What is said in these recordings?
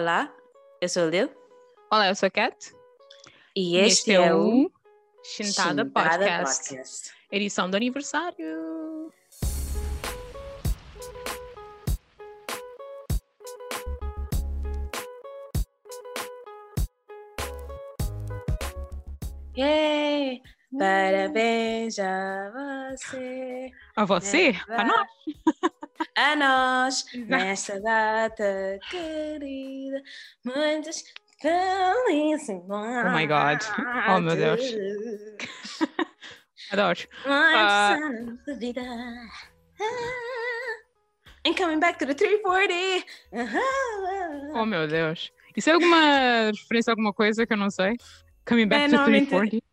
Olá, eu sou o Lil Olá, eu sou a Kat. e este, é o Chintada Chintada Podcast, Podcast. edição do aniversário. Yay! Parabéns a você, A você? A nós? A nós, nesta data querida, muitas felicidades. Oh my God. Oh, meu Deus. Adoro. Ah. Vida. And coming back to the 340. Oh meu Deus. Isso é alguma referência a alguma coisa que eu não sei? Coming back É, to normalmente- 340?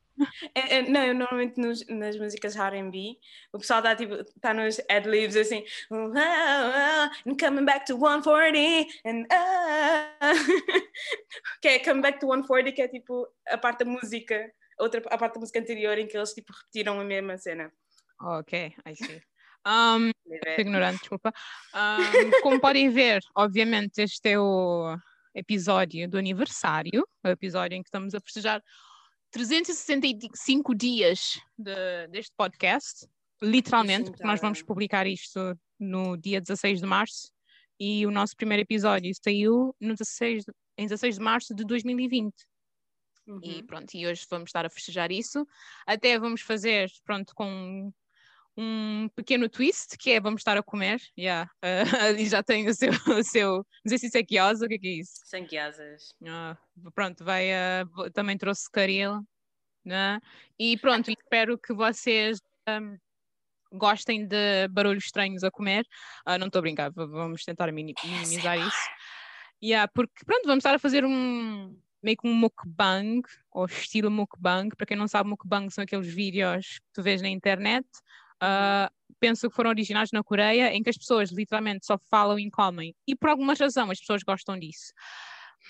É, é, não, eu normalmente nos- nas músicas R&B, o pessoal está tipo, tá nos ad-libs assim, "Oh, oh, oh, and coming back to 140, and ah. que é coming back to 140, que é tipo a parte da música, outra, a parte da música anterior em que eles tipo repetiram a mesma cena. Ok, I see. Um, ignorante, desculpa. Um, como podem ver, obviamente, este é o episódio do aniversário, o episódio em que estamos a festejar 365 dias de- deste podcast, literalmente, porque nós então. vamos publicar isto no dia 16 de março e o nosso primeiro episódio saiu no 16, de- em 16 de março de 2020. Uhum. E pronto, e hoje vamos estar a festejar isso. Até vamos fazer, pronto, com um pequeno twist, que é vamos estar a comer. Yeah. Uh, já tem o seu, o seu. Não sei se isso é quiosa, o que é que é isso? Sem guiasas. Ah, pronto, vai, vo- também trouxe caril, né? E pronto, espero que vocês ahm, gostem de barulhos estranhos a comer. Ah, não estou a brincar, vamos tentar mini- minimizar isso. Yeah, porque pronto, vamos estar a fazer um meio que um mukbang, ou estilo mukbang. Para quem não sabe, mukbang são aqueles vídeos que tu vês na internet. Ah, penso que foram originais na Coreia, em que as pessoas literalmente só falam e comem. E por alguma razão as pessoas gostam disso.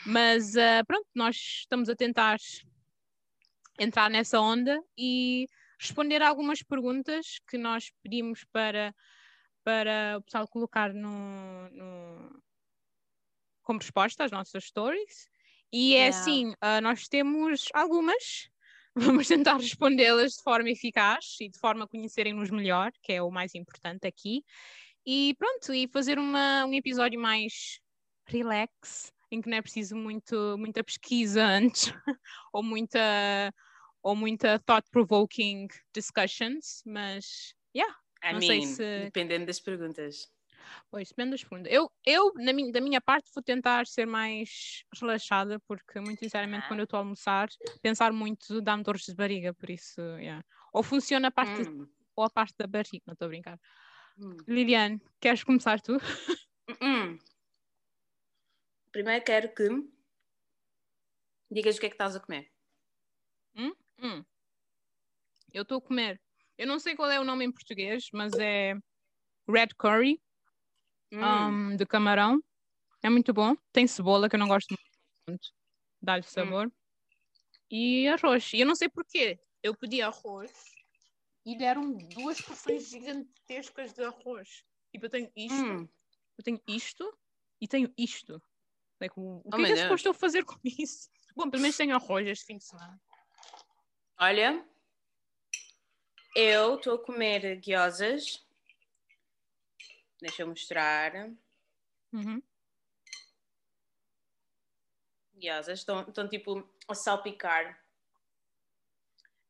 Mas ah, pronto, nós estamos a tentar entrar nessa onda e responder a algumas perguntas que nós pedimos para, para o pessoal colocar no, no- como resposta às nossas stories. E é Yeah. assim, ah, nós temos algumas, vamos tentar respondê-las de forma eficaz e de forma a conhecerem-nos melhor, que é o mais importante aqui. E pronto, e fazer uma, um episódio mais relax, em que não é preciso muito, muita pesquisa antes, ou muita, ou muita thought-provoking discussions, mas, yeah, I Não sei mean, se- dependendo das perguntas. Pois, depende das perguntas. Eu, eu na minha, da minha parte, vou tentar ser mais relaxada, porque, muito sinceramente, Ah. quando eu estou a almoçar, pensar muito dá-me dores de barriga, por isso, yeah. Ou funciona a parte, Hum, ou a parte da barriga, não estou a brincar. hum. Liliane, queres começar tu? Hum. Primeiro quero que digas o que é que estás a comer. Hum. Eu estou a comer. Eu não sei qual é o nome em português, mas é red curry Hum. um, de camarão. É muito bom. Tem cebola, que eu não gosto muito. Dá-lhe sabor. E arroz. E eu não sei porquê. Eu pedi arroz e deram duas porções gigantescas de arroz. Tipo, eu tenho isto, Hum. eu tenho isto e tenho isto. Like, o Oh, que é que é suposto eu fazer com isso? Bom, pelo menos tenho arroz este fim de semana. Olha, eu estou a comer guiosas. Deixa eu mostrar. Uhum. Guiosas estão, estão tipo a salpicar.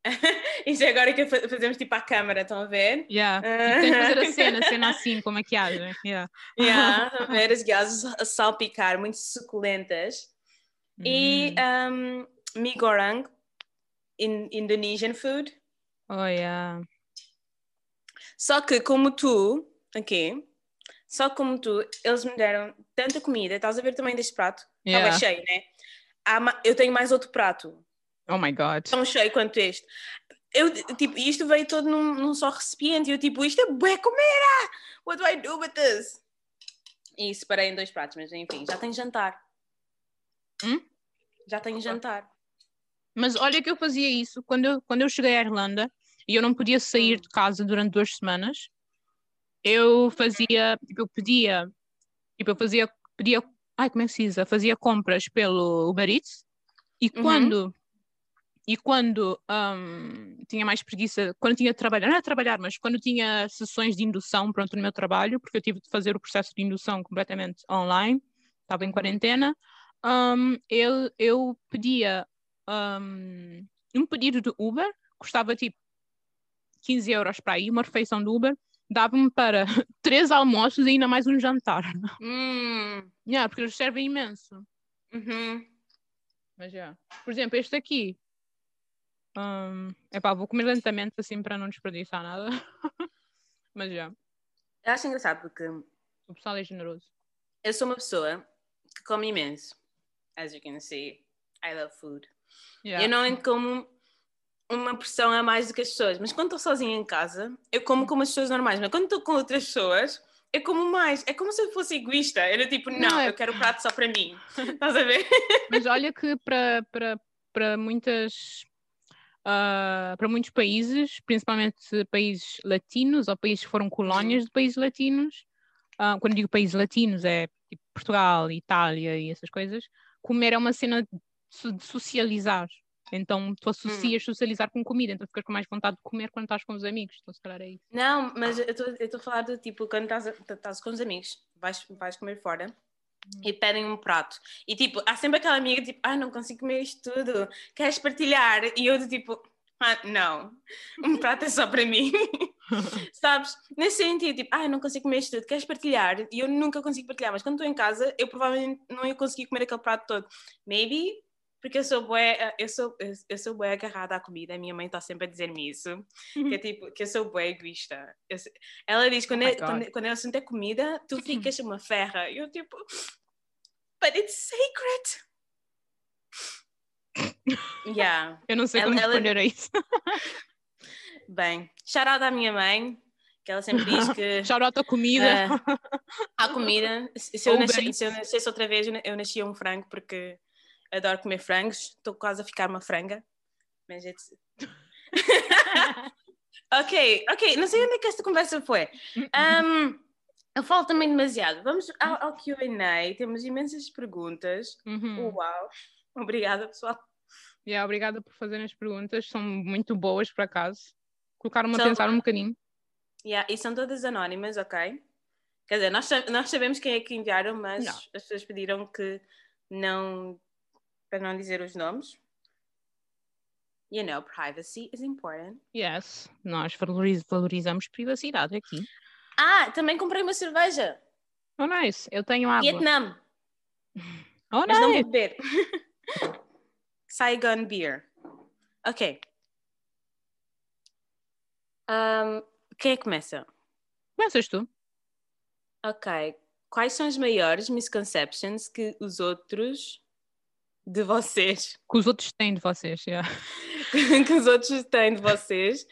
Isso é agora que fa- fazemos tipo à câmara, estão a ver? Yeah. E tens de fazer a cena, a cena assim, com maquiagem. Yeah. Yeah, estão a ver as guiosas a salpicar, muito suculentas. E Hum. um, mie goreng, in, Indonesian food. Oh, yeah. Só que como tu, aqui, só como tu, eles me deram tanta comida, estás a ver também deste prato? Estava Yeah. cheio, né? Há eu tenho mais outro prato, Oh my God. tão cheio quanto este. Eu, tipo, isto veio todo num, num só recipiente, e eu tipo, isto é bué comida! What do I do with this? E separei em dois pratos, mas enfim, já tenho jantar. Hum? Já tenho jantar. Mas olha que eu fazia isso quando eu, quando eu cheguei à Irlanda e eu não podia sair Hum. de casa durante duas semanas. Eu fazia, tipo, eu pedia, tipo, eu fazia, pedia ai, como é que se diz? Fazia compras pelo Uber Eats e Uhum. quando e quando hum, tinha mais preguiça, quando tinha de trabalhar, não era trabalhar, mas quando tinha sessões de indução, pronto, no meu trabalho, porque eu tive de fazer o processo de indução completamente online, estava em quarentena, hum, eu, eu pedia hum, um pedido de Uber, custava tipo 15 euros para ir, uma refeição do Uber, dava-me para três almoços e ainda mais um jantar. Hum, Yeah, porque eles servem imenso. uhum. Mas já. Por exemplo, este aqui. Hum, epá, vou comer lentamente assim para não desperdiçar nada. Mas já. Eu acho engraçado porque O pessoal é generoso. eu sou uma pessoa que come imenso. As you can see, I love food. Yeah. Eu não como uma pressão a mais do que as pessoas, mas quando estou sozinha em casa, eu como como as pessoas normais, mas quando estou com outras pessoas, eu como mais. É como se eu fosse egoísta. Era tipo, não, Não, é- eu quero o prato só para mim. Estás a ver? Mas olha que para, para, para muitas. ah, para muitos países, principalmente países latinos ou países que foram colónias de países latinos, ah, quando digo países latinos é tipo Portugal, Itália e essas coisas, comer é uma cena de socializar. Então tu associas socializar com comida, então ficas com mais vontade de comer quando estás com os amigos. Então se calhar é isso. Não, mas eu estou a falar de tipo, quando estás, com os amigos, vais, vais comer fora e pedem um prato. E tipo, há sempre aquela amiga tipo, ah, não consigo comer isto tudo, queres partilhar? E eu tipo, ah, não, um prato é só para mim. Sabes? Nesse sentido, tipo, ah, não consigo comer isto tudo, queres partilhar? E eu nunca consigo partilhar, mas quando estou em casa, eu provavelmente não ia conseguir comer aquele prato todo. Maybe porque eu sou bué, eu sou, eu, eu sou bué agarrada à comida, a minha mãe está sempre a dizer-me isso, que é tipo, que eu sou bué egoísta. Eu ela diz, quando, Oh é, quando, God. quando ela sente comida, tu ficas uma ferra. E eu tipo, but it's sacred. Yeah. Eu não sei Ela- como ela- responder a isso. Bem, shout out à minha mãe, que ela sempre diz que Shout out a comida. Ah, à comida. Se se eu, bem. se eu nascesse outra vez, eu eu nascia um frango porque adoro comer frangos. Estou quase a ficar uma franga. Mas it's... ok, ok. Não sei onde é que esta conversa foi. Um, eu falo também demasiado. Vamos ao, ao Q&A. Temos imensas perguntas. Uhum. Uau. Obrigada, pessoal. Yeah, obrigada por fazerem as perguntas, são muito boas por acaso. Colocaram-me a pensar um bocadinho. Yeah, e são todas anónimas, ok? Quer dizer, nós, nós sabemos quem é que enviaram, mas Não. as pessoas pediram que não, para não dizer os nomes. You know, privacy is important. Yes, nós valoriz- valorizamos privacidade aqui. Ah, também comprei uma cerveja. Oh, nice. Eu tenho água. Vietnam, Oh, mas não vou nice. beber. Saigon Beer. Ok. Um, quem é que começa? Começas tu. Ok. Quais são as maiores misconceptions que os outros de vocês Que os outros têm de vocês. yeah. que os outros têm de vocês,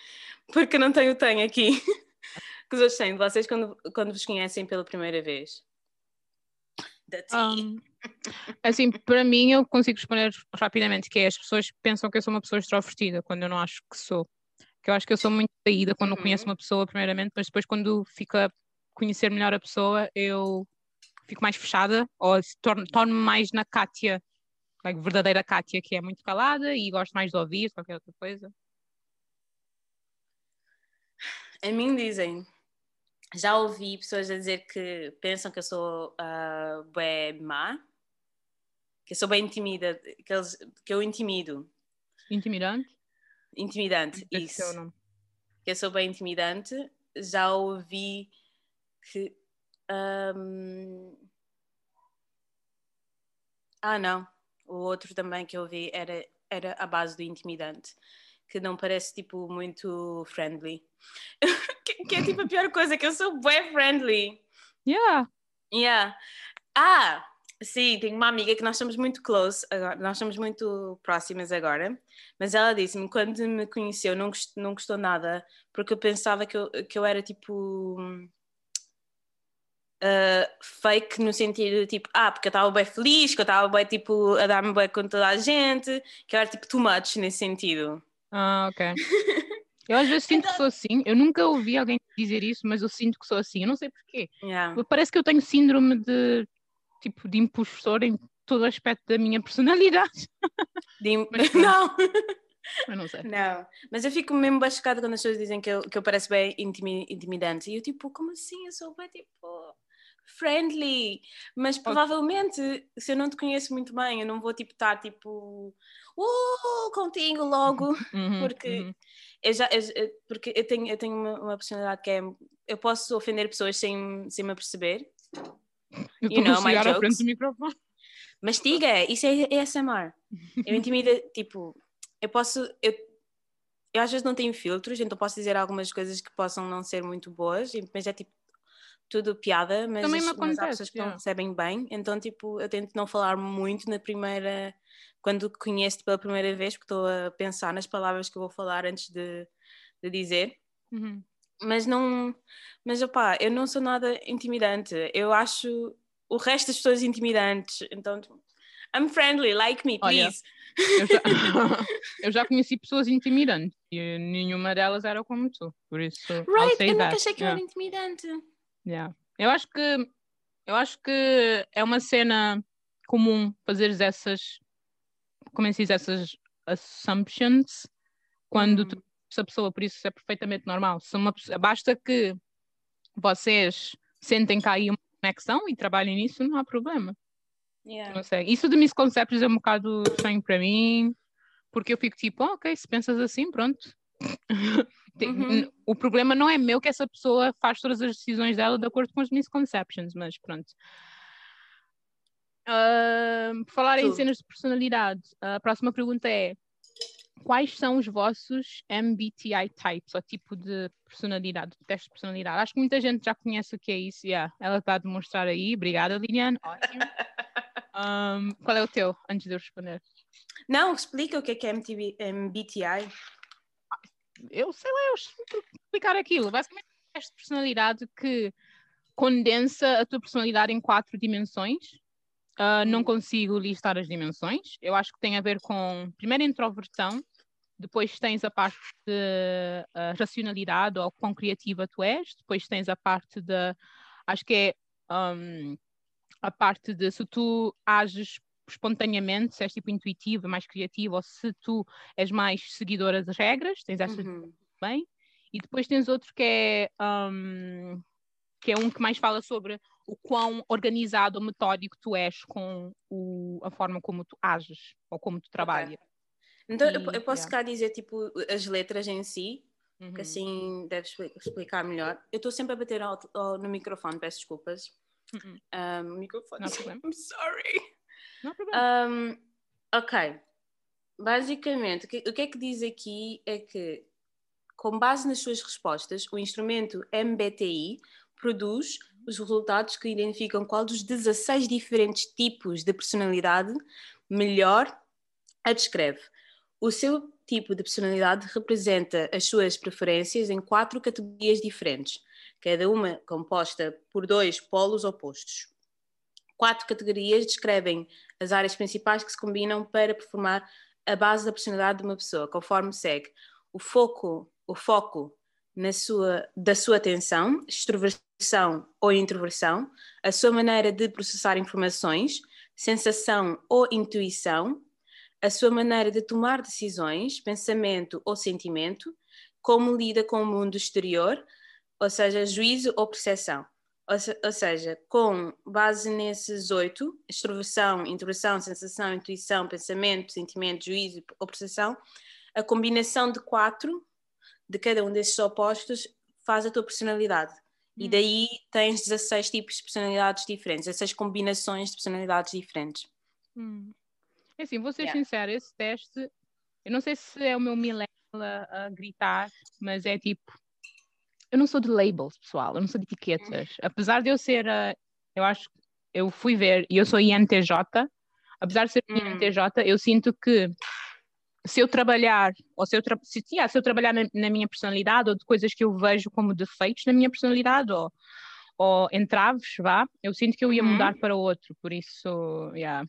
porque não tenho tenho aqui, que os outros têm de vocês quando, quando vos conhecem pela primeira vez. Um, assim, para mim, eu consigo responder rapidamente, que é as pessoas pensam que eu sou uma pessoa extrovertida, quando eu não acho que sou. Que eu acho que eu sou muito saída quando não conheço Uhum. uma pessoa, primeiramente, mas depois, quando fico a conhecer melhor a pessoa, eu fico mais fechada, ou torno-me mais na Kátia, like, verdadeira Kátia, que é muito calada e gosto mais de ouvir qualquer outra coisa. A mim dizem, já ouvi pessoas a dizer que pensam que eu sou uh, bem má, que eu sou bem intimida, que, eles, que eu intimido, Intimidante? intimidante, é isso. que eu sou bem intimidante, já ouvi que. hum, Ah, não. O outro também que eu ouvi era, era a base do intimidante, que não parece tipo muito friendly. que, que é tipo a pior coisa, que eu sou bem friendly. Yeah. Yeah. Ah, sim, tenho uma amiga que nós somos muito close, agora, nós somos muito próximas agora, mas ela disse-me quando me conheceu não, gost- não gostou nada, porque eu pensava que eu, que eu era tipo fake no sentido de tipo, ah, porque eu estava bem feliz, que eu estava bem tipo a dar-me bem com toda a gente, que eu era tipo too much nesse sentido. Ah, ok. Eu às vezes sinto que sou assim. Eu nunca ouvi alguém dizer isso, mas eu sinto que sou assim. Eu não sei porquê. Yeah. Parece que eu tenho síndrome de tipo de impostor em todo o aspecto da minha personalidade. De... Mas. Não, Eu não sei. não. Mas eu fico mesmo bem chocada quando as pessoas dizem que eu, que eu pareço bem intimi- intimidante. E eu, tipo, como assim? Eu sou bem, tipo, friendly. Mas provavelmente, se eu não te conheço muito bem, eu não vou, tipo, estar, tipo, uh, contigo logo. Uhum, Porque uhum. eu já, eu- porque eu tenho, eu tenho uma, uma personalidade que é. Eu posso ofender pessoas sem, sem me aperceber. Eu you know my chegar à jokes. frente do microfone. Mastiga, isso é ASMR. Eu intimido, tipo, eu posso. Eu, eu às vezes não tenho filtros, então posso dizer algumas coisas que possam não ser muito boas, mas é tipo tudo piada, mas, Também me as- mas há acontece, pessoas que não recebem bem, então tipo, eu tento não falar muito na primeira. Quando conheço-te pela primeira vez, porque estou a pensar nas palavras que eu vou falar antes de, de dizer. Uhum. Mas não. Mas opá, eu não sou nada intimidante. Eu acho o resto das pessoas intimidantes. Então, tipo, I'm friendly, like me, Olha, please. Eu já, eu já conheci pessoas intimidantes e nenhuma delas era como tu, por isso. Right, eu nunca achei que eu Yeah, era intimidante. Yeah. Eu acho que eu acho que é uma cena comum fazeres essas, como é que se diz, essas assumptions quando Uhum. tu essa pessoa, por isso é perfeitamente normal. Se uma basta que vocês sentem que há aí uma conexão e trabalhem nisso, não há problema. Yeah. Não sei. Isso de misconceptions é um bocado estranho para mim, porque eu fico tipo, "Ah, ok, se pensas assim, pronto. Uhum. O problema não é meu que essa pessoa faz todas as decisões dela de acordo com as misconceptions, mas pronto. Ah, por falar em Tu. cenas de personalidade, a próxima pergunta é: quais são os vossos MBTI types, ou tipo de personalidade, de teste de personalidade? Acho que muita gente já conhece o que é isso. Yeah. Ela está a demonstrar aí. Obrigada, Liliane. Ótimo. Um, qual é o teu, antes de eu responder? Não, explica o que é que é MBTI. Eu sei lá, eu explicar aquilo. Basicamente, é um teste de personalidade que condensa a tua personalidade em quatro dimensões. Ah, não Hum. consigo listar as dimensões. Eu acho que tem a ver com, primeiro, introversão, depois tens a parte de ah, racionalidade ou quão criativa tu és, depois tens a parte de, acho que é um, a parte de se tu ages espontaneamente, se és tipo intuitivo, mais criativo, ou se tu és mais seguidora das regras, tens essas Uhum. bem. E depois tens outro que é, um, que é um que mais fala sobre o quão organizado ou metódico tu és com o, a forma como tu ages ou como tu trabalhas. Então, eu, E- eu posso yeah. cá dizer, tipo, as letras em si, Uhum. que assim deve expli- explicar melhor. Eu estou sempre a bater ao- ao- no microfone, peço desculpas. Uhum. Um, microfone. Não. I'm sorry. Não há problema. Um, ok. Basicamente, o que, o que é que diz aqui é que, com base nas suas respostas, o instrumento MBTI produz os resultados que identificam qual dos 16 diferentes tipos de personalidade melhor a descreve. O seu tipo de personalidade representa as suas preferências em quatro categorias diferentes, cada uma composta por dois polos opostos. Quatro categorias descrevem as áreas principais que se combinam para performar a base da personalidade de uma pessoa, conforme segue o foco, o foco na sua, da sua atenção, extroversão ou introversão, a sua maneira de processar informações, sensação ou intuição, a sua maneira de tomar decisões, pensamento ou sentimento, como lida com o mundo exterior, ou seja, juízo ou percepção. Ou, se- ou seja, com base nesses oito, extroversão, introversão, sensação, intuição, pensamento, sentimento, juízo ou percepção, a combinação de quatro de cada um desses opostos faz a tua personalidade. E Hum. daí tens 16 tipos de personalidades diferentes, 16 combinações de personalidades diferentes. Hum. Assim, vou ser Yeah. sincera, esse teste, eu não sei se é o meu a, a gritar, mas é tipo, eu não sou de labels, pessoal, eu não sou de etiquetas. Apesar de eu ser, eu acho, eu fui ver, e eu sou INTJ, apesar de ser Hum. INTJ, eu sinto que se eu trabalhar, ou se eu, tra se, yeah, se eu trabalhar na, na minha personalidade, ou de coisas que eu vejo como defeitos na minha personalidade, ou, ou entraves, vá, eu sinto que eu ia Uhum. mudar para outro, por isso, yeah,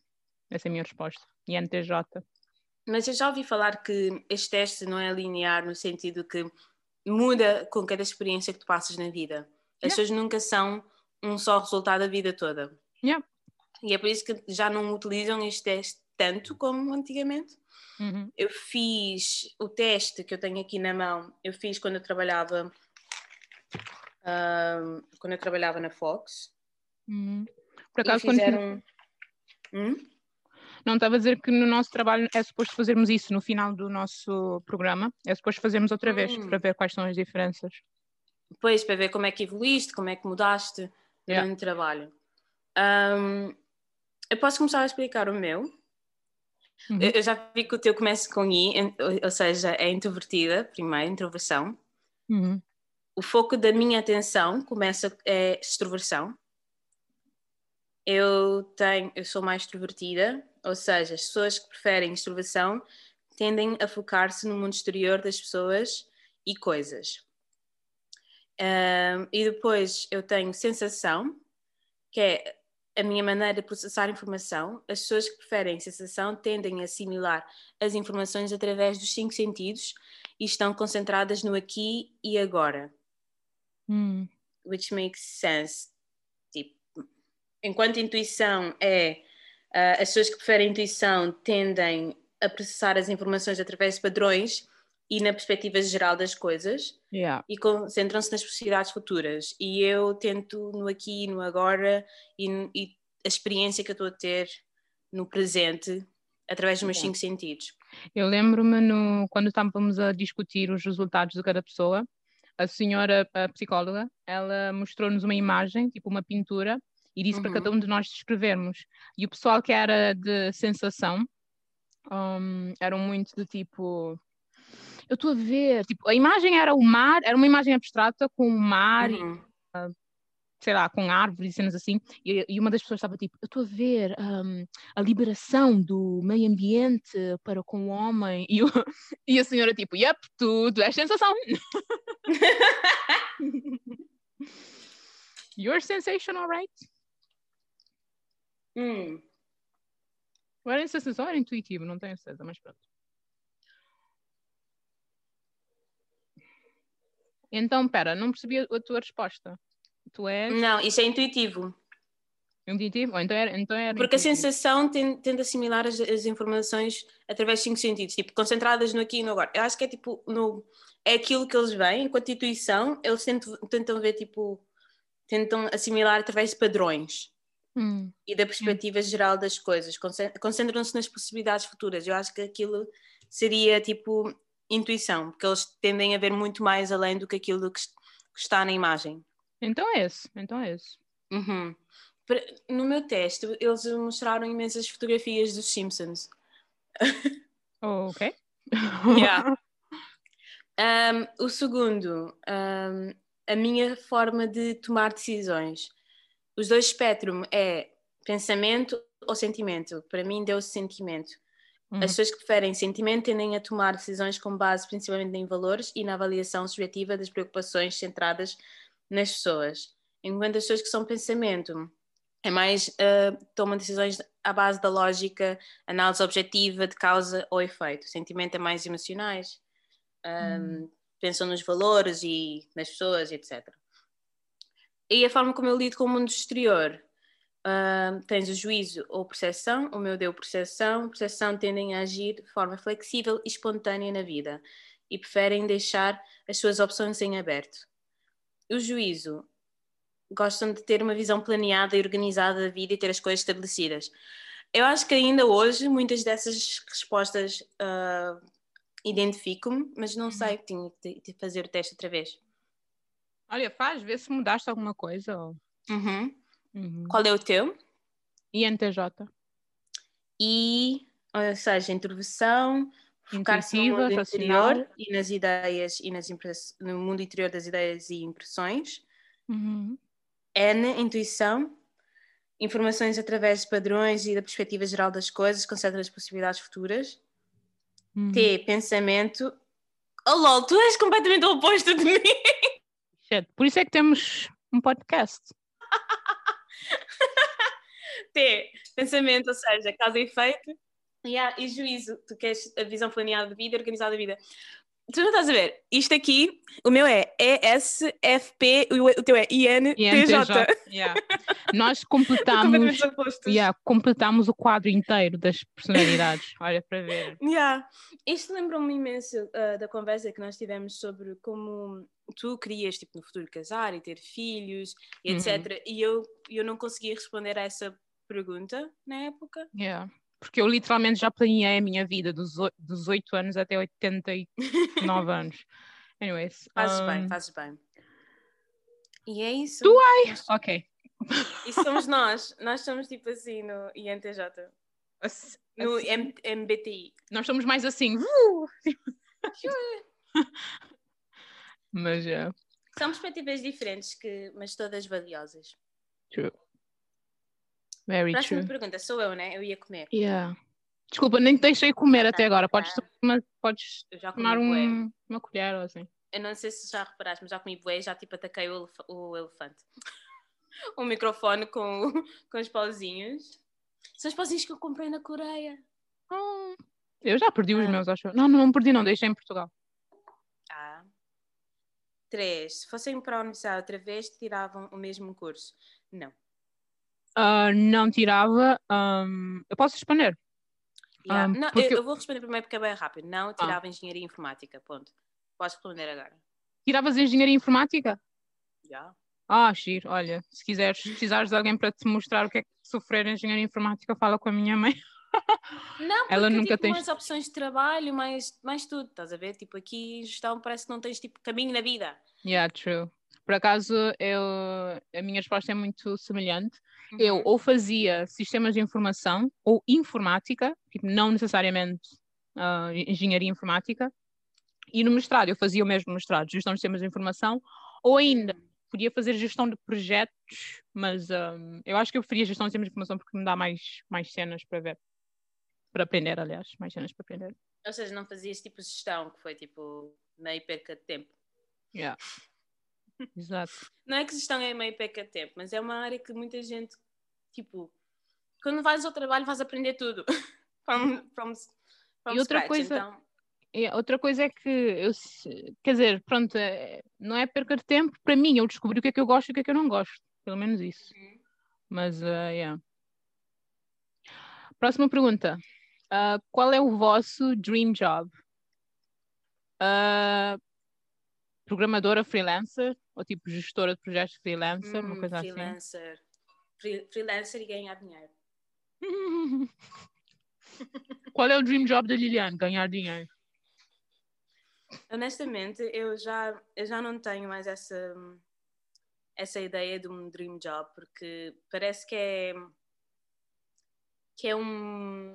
essa é a minha resposta. INTJ. Mas eu já ouvi falar que este teste não é linear no sentido que muda com cada experiência que tu passas na vida. As Yeah. pessoas nunca são um só resultado a vida toda. Yeah. E é por isso que já não utilizam este teste tanto como antigamente. Uhum. Eu fiz o teste que eu tenho aqui na mão, eu fiz quando eu trabalhava ahm, quando eu trabalhava na Fox. Uhum. Por E acaso, quando fizeram. Hum? Não, estava a dizer que no nosso trabalho é suposto fazermos isso no final do nosso programa. É suposto fazermos outra vez Hum. para ver quais são as diferenças. Depois, para ver como é que evoluíste, como é que mudaste Yeah. durante o trabalho. Ahm, eu posso começar a explicar o meu. Uhum. Eu já vi que o teu começa com I, ou seja, é introvertida, primeiro, introversão. Uhum. O foco da minha atenção começa é extroversão. Eu tenho, eu sou mais extrovertida, ou seja, as pessoas que preferem extroversão tendem a focar-se no mundo exterior das pessoas e coisas. Ahm, e depois eu tenho sensação, que é a minha maneira de processar informação. As pessoas que preferem sensação tendem a assimilar as informações através dos cinco sentidos e estão concentradas no aqui e agora Hum. which makes sense. Tipo, enquanto intuição é ah, as pessoas que preferem intuição tendem a processar as informações através de padrões e na perspectiva geral das coisas Yeah. e concentram-se nas possibilidades futuras. E eu tento no aqui e no agora e, e a experiência que eu estou a ter no presente através dos meus Yeah. cinco sentidos. Eu lembro-me quando estávamos a discutir os resultados de cada pessoa, a senhora a psicóloga, ela mostrou-nos uma imagem, tipo uma pintura, e disse para Uhum. cada um de nós descrevermos. E o pessoal que era de sensação hum, eram muito do tipo. Eu estou a ver, tipo, a imagem era o mar, era uma imagem abstrata com o mar e Uhum. sei lá, com árvores e cenas assim, e, e uma das pessoas estava tipo, eu estou a ver hum, a liberação do meio ambiente para com o homem, e, o- e a senhora tipo, yep, tudo é sensação. You're sensational, right? Hum. Era sensação ou era intuitivo, não tenho certeza, mas pronto. Então, pera, não percebi a, a tua resposta. Tu és Não, isso é intuitivo. intuitivo? Então era, então era Porque a intuitivo. sensação tende, tende a assimilar as, as informações através de cinco sentidos, tipo, concentradas no aqui e no agora. Eu acho que é tipo, no, é aquilo que eles veem, enquanto intuição, eles tentam, tentam ver, tipo, tentam assimilar através de padrões Hum. e da perspectiva geral das coisas, Concen- concentram-se nas possibilidades futuras. Eu acho que aquilo seria, tipo, intuição, porque eles tendem a ver muito mais além do que aquilo que, es- que está na imagem. Então é esse, então é esse. Uhum. No meu teste, eles mostraram imensas fotografias dos Simpsons. Oh, ok. Yeah. Um, o segundo, um, a minha forma de tomar decisões. Os dois espectros é pensamento ou sentimento. Para mim, deu-se sentimento. Uhum. As pessoas que preferem sentimento tendem a tomar decisões com base principalmente em valores e na avaliação subjetiva das preocupações centradas nas pessoas. Enquanto as pessoas que são pensamento é mais ah, tomam decisões à base da lógica, análise objetiva de causa ou efeito. Sentimento é mais emocionais, ah, pensam nos valores e nas pessoas, etc. E a forma como eu lido com o mundo exterior. ah, tens o juízo ou percepção, o meu deu percepção. Percepção tendem a agir de forma flexível e espontânea na vida e preferem deixar as suas opções em aberto. O juízo gostam de ter uma visão planeada e organizada da vida e ter as coisas estabelecidas. Eu acho que ainda hoje muitas dessas respostas ah, identifico-me, mas não sei, tinha de fazer o teste outra vez. Olha, faz, vê se mudaste alguma coisa. Ou... Uhum. Uhum. Qual é o teu? INTJ. E, ou seja, introversão, focar-se no mundo racional. interior e nas ideias e nas impress... no mundo interior das ideias e impressões. Uhum. N, intuição, informações através de padrões e da perspectiva geral das coisas, concentra as possibilidades futuras. Uhum. T, pensamento. Oh lol, tu és completamente o oposto de mim. Por isso é que temos um podcast. T, pensamento, ou seja, causa e efeito. Yeah, e juízo, tu queres a visão planeada da vida, organizada da vida. Tu não estás a ver? Isto aqui, o meu é ESFP, o o teu é INTJ. Yeah. Nós completamos, yeah, completamos o quadro inteiro das personalidades. Olha para ver. Yeah. Isto lembrou-me imenso ah, da conversa que nós tivemos sobre como tu querias, tipo, no futuro casar e ter filhos, e Uhum. etc. E eu, eu não conseguia responder a essa pergunta na época. Yeah. Porque eu literalmente já planeei a minha vida dos, dos 8 anos até 89 anos. Anyways. Fazes um, bem, fazes bem. E é isso. Tu Nós- Ok. E somos nós. Nós somos tipo assim no INTJ. Assim- No assim, M- MBTI. Nós somos mais assim. uh! Mas é. São perspectivas diferentes, que, mas todas valiosas. True. Very Próxima true. pergunta, sou eu, né? Eu ia comer. Yeah. Desculpa, nem te deixei comer até Ah, agora. Podes, tá. tomar- podes já comi tomar um- uma colher ou assim. Eu não sei se já reparaste, mas já comi bué, já tipo ataquei o, elef- o elefante. o microfone com, com os pauzinhos. São os pauzinhos que eu comprei na Coreia. Ah, eu já perdi os Ah. meus, acho. eu. Não, não perdi, não. Deixei em Portugal. Ah. Três. Se fossem para a universidade outra vez, tiravam o mesmo curso. Não. Ah, não tirava. ahm, eu posso responder. Yeah. Ah, não porque eu, eu- vou responder primeiro porque é bem rápido. Não, tirava engenharia informática. Ponto. Podes responder agora. Tiravas engenharia informática? Já. Ah, giro. Olha, se quiseres, se precisares de alguém para te mostrar o que é que sofrer engenharia informática, fala com a minha mãe. Não, porque Ela nunca tipo, tem- mais opções de trabalho, mais, mais tudo, estás a ver? Tipo, aqui em gestão parece que não tens tipo caminho na vida. Yeah, true. Por acaso, eu, a minha resposta é muito semelhante. Eu Uhum. ou fazia sistemas de informação ou informática, tipo, não necessariamente ah, engenharia informática, e no mestrado eu fazia o mesmo mestrado, gestão de sistemas de informação, ou ainda Uhum. podia fazer gestão de projetos, mas ahm, eu acho que eu preferia gestão de sistemas de informação porque me dá mais, mais cenas para ver. Para aprender, aliás, mais cenas para aprender. Ou seja, não fazias tipo gestão, que foi tipo meio perca de tempo. Yeah. Exato. Não é que gestão é meio perca de tempo, mas é uma área que muita gente, tipo, quando vais ao trabalho vais aprender tudo. from, from, from E outra scratch. coisa- Então, E outra coisa é que eu, quer dizer, pronto, é- não é perca de tempo, para mim eu descobri o que é que eu gosto e o que é que eu não gosto, pelo menos isso. Uhum. Mas, uh, yeah. Próxima pergunta. Uh, qual é o vosso dream job? Uh, programadora freelancer ou tipo gestora de projetos freelancer, uma hum, coisa assim? freelancer. Free- freelancer e ganhar dinheiro. qual é o dream job da Liliane? Ganhar dinheiro. Honestamente, eu já, eu já não tenho mais essa, essa ideia de um dream job, porque parece que é, que é um,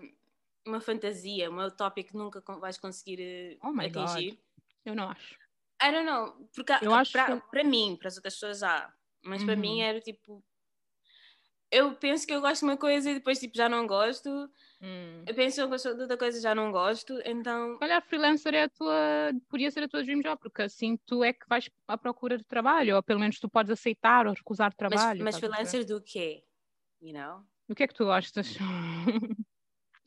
uma fantasia, uma utopia que nunca vais conseguir eh, Oh my God. atingir. Eu não acho. I don't know, porque Eu acho para que- para mim, para as outras pessoas há, mas para Uhum. mim era tipo. Eu penso que eu gosto de uma coisa e depois tipo, já não gosto. Hum. Eu penso que eu gosto de outra coisa e já não gosto. Então, calhar freelancer é a tua, podia ser a tua dream job, porque assim tu é que vais à procura de trabalho, ou pelo menos tu podes aceitar ou recusar mas, trabalho. mas perceber? freelancer do quê? You know? O que é que tu gostas?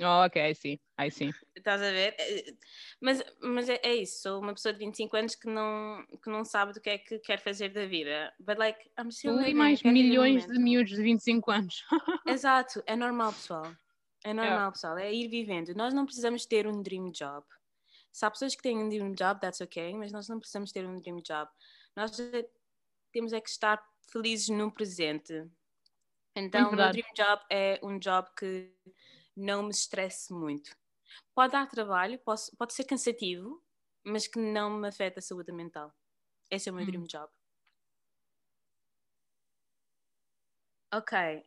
oh, ok, I see, I see. Estás a ver? Eh, Mas, mas é, é isso, sou uma pessoa de 25 anos que não, que não sabe do que é que quer fazer da vida. But like, I'm still living, mais milhões de miúdos de 25 anos. Exato, é normal, pessoal. É normal, pessoal. É ir vivendo. Nós não precisamos ter um dream job. Se há pessoas que têm um dream job, that's ok, mas nós não precisamos ter um dream job. Nós é- temos é que estar felizes no presente. Então, o meu dream job é um job que não me estresse muito. Pode dar trabalho, posso- pode ser cansativo, mas que não me afeta a saúde mental. Esse é o meu Hum. dream job. Ok.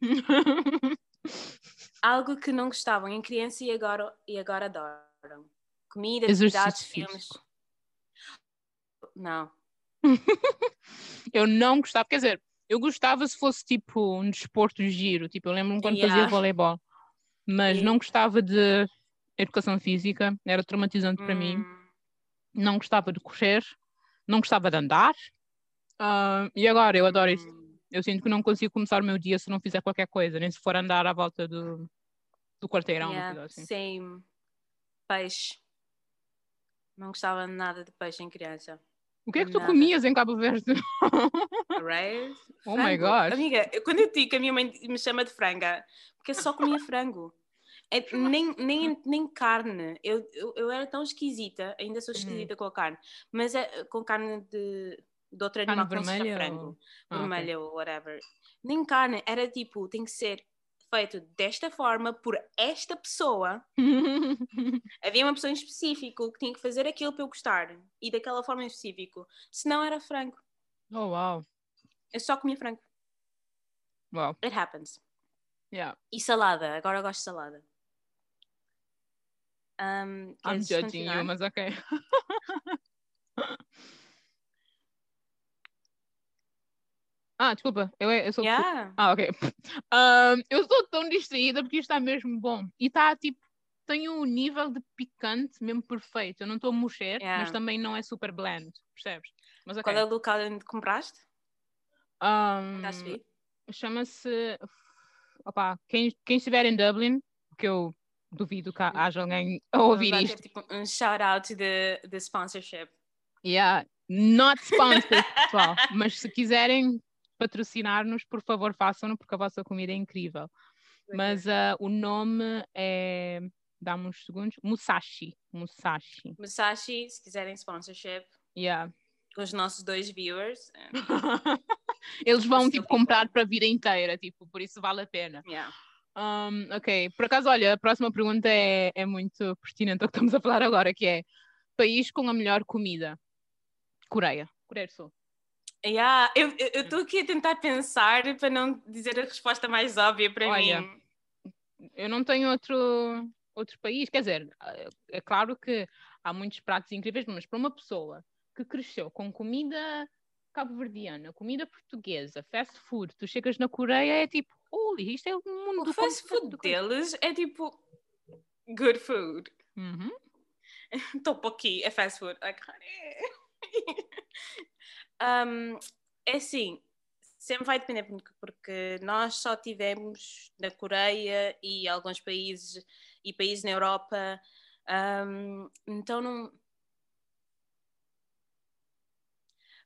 Algo que não gostavam em criança e agora, e agora adoram. Comida, atividades, filmes. Não. eu não gostava, quer dizer, eu gostava se fosse tipo um desporto giro, tipo, eu lembro-me quando Yeah. fazia voleibol, mas E- não gostava de educação física, era traumatizante para mim. Hum, não gostava de correr, não gostava de andar. Ah, e agora eu adoro isso. hum. Eu sinto que não consigo começar o meu dia se não fizer qualquer coisa, nem se for andar à volta do, do quarteirão. Yeah, assim. Same. Peixe. Não gostava nada de peixe em criança. O que é que tu Nada. comias em Cabo Verde? Right? Oh my Frango. gosh. Amiga, quando eu digo que a minha mãe me chama de franga, porque eu só comia frango. É, nem, nem, nem carne. Eu, eu, eu era tão esquisita, ainda sou Uhum. esquisita com a carne, mas é com carne de, de outro Carne animal que não seja vermelha frango. ou- Ah, ok. vermelha ou whatever. Nem carne, era tipo, tem que ser feito desta forma por esta pessoa. Havia uma pessoa em específico que tinha que fazer aquilo para eu gostar e daquela forma em específico. Senão era frango. oh, wow. Eu só comia frango. Wow. It happens. Yeah. E salada, agora eu gosto de salada. Um, I'm judging continuar? you, mas ok. ah, desculpa. Eu, eu sou. Yeah. Ah, ok. Ahm, eu estou tão distraída porque isto está mesmo bom. E está tipo. Tem um nível de picante mesmo perfeito. Eu não estou a mexer, Yeah. mas também não é super bland, percebes? Mas ok. Qual é o local onde compraste? Ver? Chama-se. Opa, quem, quem estiver em Dublin, porque eu duvido que haja alguém a ouvir Vai ter, isto. tipo, um shout out de, de sponsorship. Yeah, not sponsored, pessoal. Mas se quiserem patrocinar-nos, por favor, façam-no, porque a vossa comida é incrível. Mas ah, o nome é. Dá-me uns segundos. Musashi. Musashi. Musashi, se quiserem sponsorship, Yeah. com os nossos dois viewers. Eles vão tipo comprar para a vida inteira, tipo, por isso vale a pena. yeah. Um, ok, por acaso, olha, a próxima pergunta é, é muito pertinente ao que estamos a falar agora, que é país com a melhor comida. Coreia. Coreia do Sul. Yeah, eu estou aqui a tentar pensar para não dizer a resposta mais óbvia para Olha, mim. Eu não tenho outro, outro país, quer dizer, é claro que há muitos pratos incríveis, mas para uma pessoa que cresceu com comida cabo-verdiana, comida portuguesa, fast food, tu chegas na Coreia é tipo, holy, isto é um mundo O fast food de coisa." deles é tipo good food. Uhum. Topo aqui, é fast food. Like, honey. Um, é assim, sempre vai depender, porque- porque nós só tivemos na Coreia e alguns países e países na Europa, um, então não.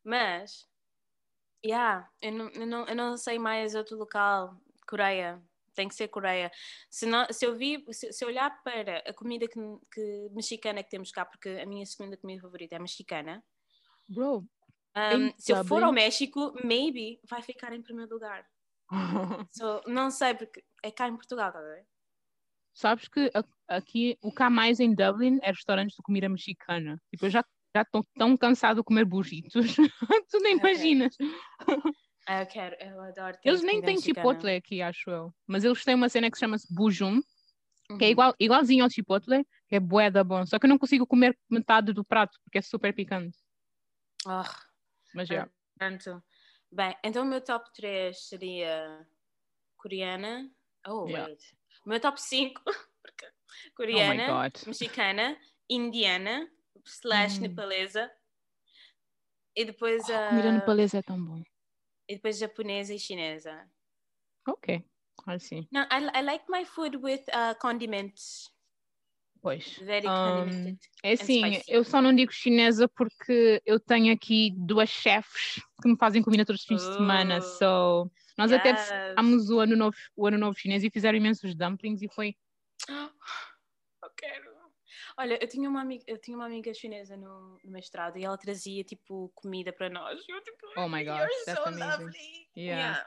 Mas, yeah, eu, não, eu, não, eu não sei mais outro local. Coreia, tem que ser Coreia. Se, não, se eu vi, se, se olhar para a comida que, que- mexicana que temos cá, porque a minha segunda comida favorita é mexicana, Bro. Um, se eu for ao? México, maybe vai ficar em primeiro lugar. So, não sei, porque é cá em Portugal, tá a ver? Sabes que aqui o há mais em Dublin é restaurantes de comida mexicana. Tipo, eu já já estou tão cansado de comer burritos. tu nem imaginas. Ah, eu quero, eu adoro. Eles nem têm mexicana. chipotle aqui, acho eu. Mas eles têm uma cena que se chama-se bujum, que é Uhum. igual, igualzinho ao chipotle, que é bué da bom. Só que eu não consigo comer metade do prato, porque é super picante. Ah, Mas já. Portanto, bem, então o meu top 3 seria coreana. Oh, Yeah. wait. O meu top 5, porque Oh my coreana, God. mexicana, indiana, slash Hum. nepalesa. E depois, A comida nepalesa é tão bom. e depois japonesa e chinesa. Ok. Assim. No, I, I like my food with uh, condiments. Pois. Very Um. É assim, eu só não digo chinesa porque eu tenho aqui duas chefes que me fazem comida todos os fins de semana. Oh. So, nós até Yes. fizemos o ano, novo, o ano novo chinês e fizeram imensos dumplings e foi. Eu quero. Olha, eu tinha uma amiga, eu tinha uma amiga chinesa no, no mestrado e ela trazia tipo comida para nós. Eu, tipo, Oh my gosh, that's so amazing. lovely. Yeah.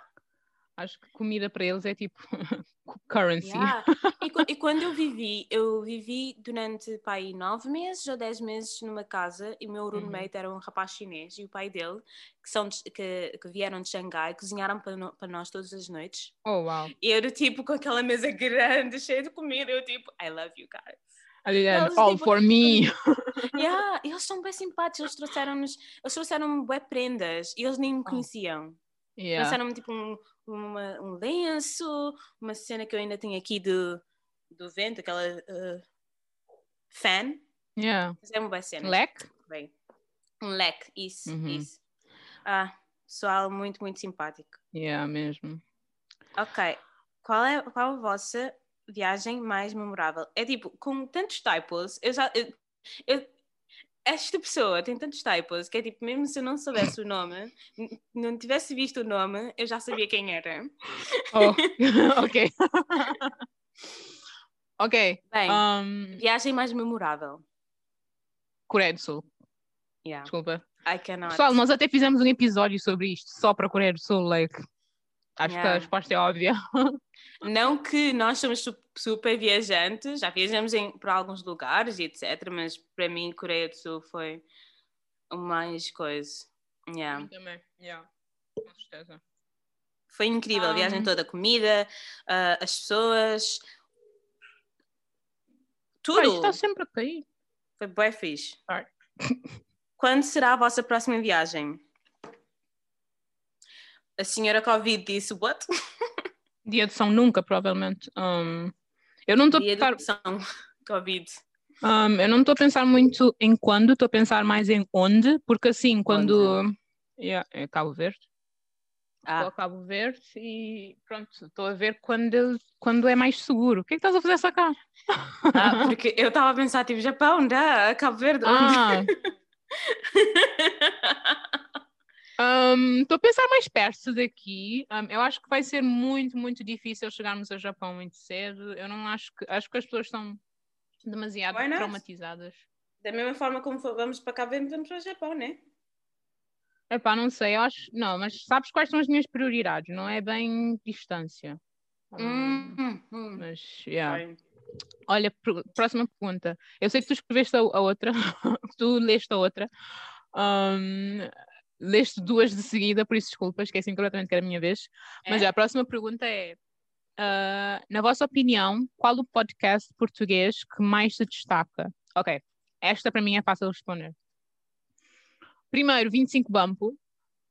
Acho que comida para eles é tipo currency. Yeah. E, e quando eu vivi, eu vivi durante pai nove meses ou dez meses numa casa e o meu Uhum. roommate era um rapaz chinês e o pai dele, que, são de- que, que vieram de Xangai, cozinharam para, no- para nós todas as noites. Oh, wow. E eu tipo com aquela mesa grande, cheia de comida, eu tipo, I love you guys. Aliás, Eles, all tipo, for me. Yeah, eles são bem simpáticos, eles trouxeram-nos, eles trouxeram-me bué prendas e eles nem me Oh. Yeah. Trouxeram-me tipo um, uma- um lenço, uma cena que eu ainda tenho aqui do, do vento, aquela uh, fan. yeah. Fizeram bué cenas. Leque? Bem. Um leque, isso, Uhum. isso. Ah, pessoal muito, muito simpático. Yeah, mesmo. Ok, qual é qual a vossa viagem mais memorável? É tipo, com tantos typos, eu já. Eu, eu, esta pessoa tem tantos typos que é tipo, mesmo se eu não soubesse o nome, não tivesse visto o nome, eu já sabia quem era. Oh, ok. ok. Bem, Um, viagem mais memorável. Coreia do Sul, Yeah, desculpa. I cannot. Pessoal, nós até fizemos um episódio sobre isto, só para Coreia do Sul, like. Acho que Yeah. a resposta é óbvia. Não que nós somos super viajantes, já viajamos em, para alguns lugares e etc, mas para mim Coreia do Sul foi o mais coisa. Yeah. também, yeah. Com certeza. Foi incrível, a viagem toda, a comida, ah, as pessoas, tudo. está sempre a cair. Foi bem fixe. Quando será a vossa próxima viagem? A senhora Covid disse what? Dia de São nunca, provavelmente. Um, eu não estou a pensar. Covid. um, eu não estou a pensar muito em quando, estou a pensar mais em onde, porque assim, quando Yeah, é Cabo Verde. Estou Ah, a Cabo Verde e pronto, estou a ver quando, quando é mais seguro. O que é que estás a fazer essa cara? ah, porque eu estava a pensar, tipo, Japão, dá, Cabo Verde, onde? Ah, um, estou a pensar mais perto daqui. Um, eu acho que vai ser muito, muito difícil chegarmos ao Japão muito cedo. Eu não acho que acho que as pessoas estão demasiado traumatizadas. Da mesma forma como vamos para Verde, vamos para o Japão, né? Epá, não sei, eu acho. Não, mas sabes quais são as minhas prioridades? Não é bem distância. Um, Hum, hum. Mas, yeah. Olha, pro- próxima pergunta. Eu sei que tu escreveste a, a outra, que tu leste a outra. Um, leste duas de seguida, por isso desculpa, esqueci completamente que era a minha vez. Mas É? a próxima pergunta é: ah, na vossa opinião, qual o podcast português que mais se destaca? Ok, esta para mim é fácil de responder. Primeiro, 25 Bampo,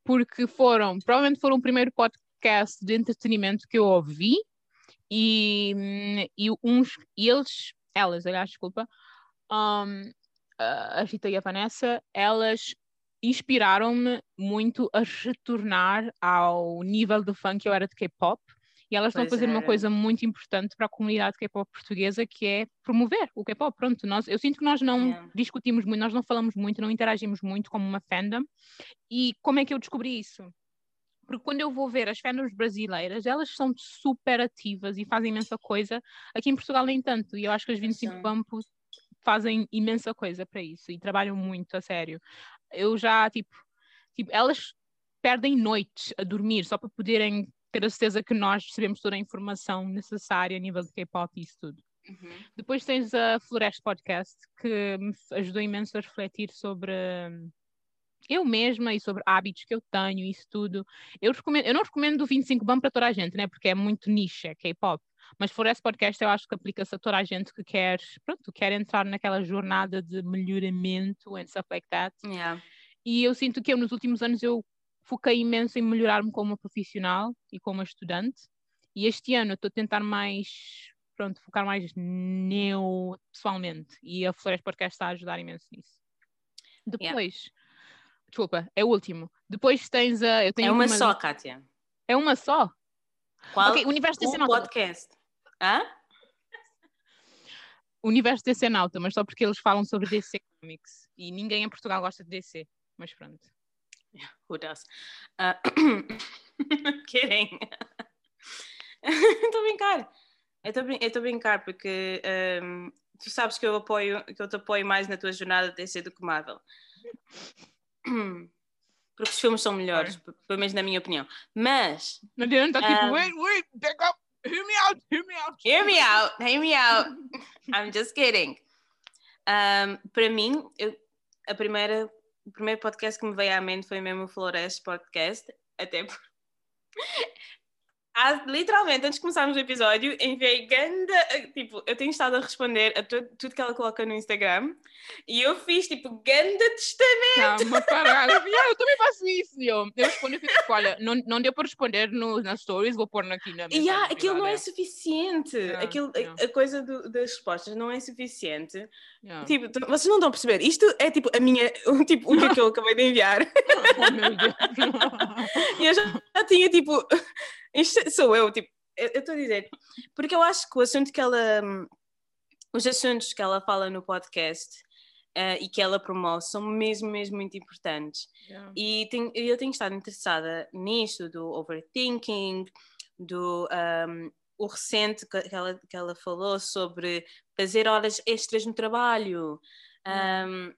porque foram, provavelmente foram o primeiro podcast de entretenimento que eu ouvi e, e uns, e eles, elas, aliás, desculpa, um, a Rita e a Vanessa, elas inspiraram-me muito a retornar ao nível de funk que eu era de K-pop. E elas estão a Pois fazer uma era. coisa muito importante para a comunidade K-pop portuguesa, que é promover o K-pop. Pronto, nós, eu sinto que nós não Yeah. discutimos muito, nós não falamos muito, não interagimos muito como uma fandom. E como é que eu descobri isso? Porque quando eu vou ver as fandoms brasileiras, elas são super ativas e fazem imensa coisa. Aqui em Portugal nem tanto. E eu acho que as 25 São. Bump fazem imensa coisa para isso e trabalham muito a sério. Eu já, tipo, tipo, elas perdem noites a dormir só para poderem ter a certeza que nós recebemos toda a informação necessária a nível de K-pop e isso tudo. Uhum. Depois tens a Floresta Podcast, que me ajudou imenso a refletir sobre hum, eu mesma e sobre hábitos que eu tenho e isso tudo. Eu, recomendo, eu não recomendo o 25 BAM para toda a gente, né? porque é muito niche, é K-pop. Mas Floresta Podcast eu acho que aplica-se a toda a gente que quer, pronto, quer entrar naquela jornada de melhoramento and stuff like that. Yeah. E eu sinto que eu, nos últimos anos, eu foquei imenso em melhorar-me como profissional e como estudante. E este ano eu estou a tentar mais, pronto, focar mais neu pessoalmente. E a Flores Podcast está a ajudar imenso nisso. Depois, desculpa, é o último. Depois tens a. Eu tenho É uma só, Kátia. É uma só? Qual? Ok, Universo o DC Nauta. podcast. Hã? Universo DC Nauta, mas só porque eles falam sobre DC Comics. E ninguém em Portugal gosta de DC. Mas pronto. Who does? Ah, kidding. Estou a brincar. Eu estou a brincar porque ahm, tu sabes que eu apoio, que eu te apoio mais na tua jornada de DC do que Marvel. Porque os filmes são melhores, pelo menos na minha opinião. Mas, Não adianta, tipo, Um, wait, wait, back up, hear me out, hear me out. hear me out, hear me out. I'm just kidding. Ahm, para mim, eu- a primeira, o primeiro podcast que me veio à mente foi mesmo o Flores Podcast, até. Ah, literalmente, antes de começarmos o episódio, enviei ganda, tipo, eu tenho estado a responder a tu- tudo que ela coloca no Instagram e eu fiz, tipo, ganda testamento. Calma, caralho. Yeah, eu também faço isso, eu. Eu respondo e fico, olha, não, não deu para responder no, nas stories, vou pôr aqui na E mensagem ah, aquilo não é privada. suficiente. Yeah, aquilo, a- yeah. A, coisa do- das respostas não é suficiente. Yeah. Tipo, tu- vocês não estão a perceber. Isto é tipo a minha, o, tipo, o que eu acabei de enviar. Oh, meu Deus. E eu já, já tinha tipo. Isto sou eu, tipo. Eu estou a dizer. Porque eu acho que o assunto que ela. hum, Os assuntos que ela fala no podcast uh, e que ela promove são mesmo, mesmo muito importantes. Yeah. E eu tenho estado interessada nisto, do overthinking, do um, o recente que ela, que ela falou sobre fazer horas extras no trabalho. Um,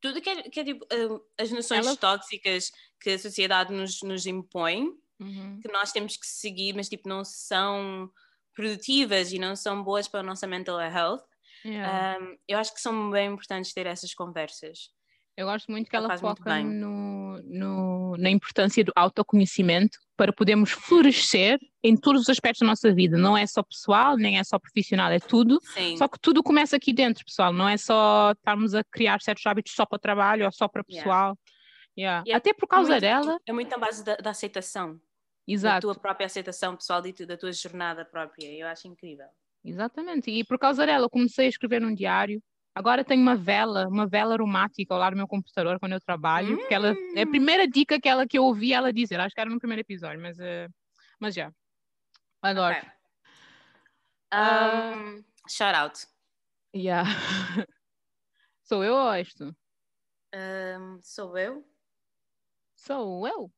tudo que é, que é tipo, um, as noções Ela- tóxicas que a sociedade nos, nos impõe, Uhum. que nós temos que seguir, mas tipo, não são produtivas e não são boas para a nossa mental health. Yeah. Um, eu acho que são bem importantes ter essas conversas. Eu gosto muito que Ela ela foca bem. no, no- na importância do autoconhecimento para podermos florescer em todos os aspectos da nossa vida. Não é só pessoal, nem é só profissional, é tudo. Sim, Só que tudo começa aqui dentro, pessoal. Não é só estarmos a criar certos hábitos só para o trabalho ou só para pessoal. Yeah. E é Até por causa muito- dela. é muito a base da, da aceitação, da Exato. tua própria aceitação pessoal e da tua jornada própria. Eu acho incrível. Exatamente. E por causa dela, eu comecei a escrever num diário. Agora tenho uma vela, uma vela aromática ao lado do meu computador quando eu trabalho. Porque ela é a Hum. primeira dica que ela que eu ouvi ela dizer. Acho que era no primeiro episódio, mas, eh, mas já. Adoro. Ok. Ah. Um, shout out. Yeah. Sou eu ou és tu? Um, sou eu? Sou eu.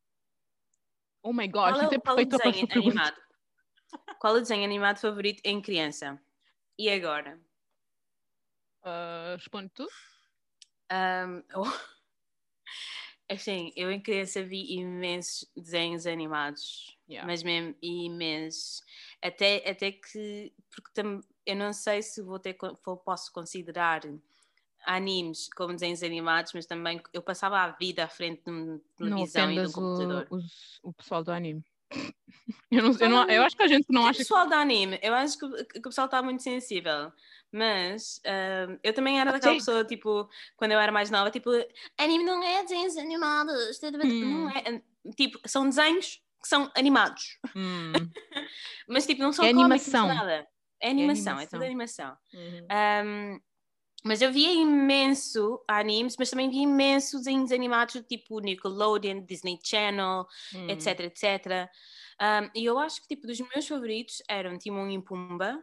Oh my Qual gosh, isso é qual o desenho animado? Qual o desenho animado favorito em criança? E agora? Ah, responde tu? Um, oh, Assim, eu em criança vi imensos desenhos animados, Yeah. mas mesmo imensos. Até, até que, porque tam, eu não sei se vou ter, posso considerar animes como desenhos animados, mas também eu passava a vida à frente de uma televisão e de um computador. o, os- o pessoal do anime. Eu, não, eu, não, eu acho que a gente que não O acha que. pessoal da anime, eu acho que, que o pessoal está muito sensível, mas ahm, eu também era Ok. daquela pessoa, tipo, quando eu era mais nova, tipo, anime não é desenhos animados, tá, Hum. não é, tipo, são desenhos que são animados, Hum, mas tipo, não são É animação. nada. É animação, é, animação. tudo animação. uhum. Ahm, mas eu via imenso animes, mas também via imenso desenhos animados, tipo Nickelodeon, Disney Channel, Hum. etc, etc. Um, e eu acho que tipo dos meus favoritos eram Timon e Pumba,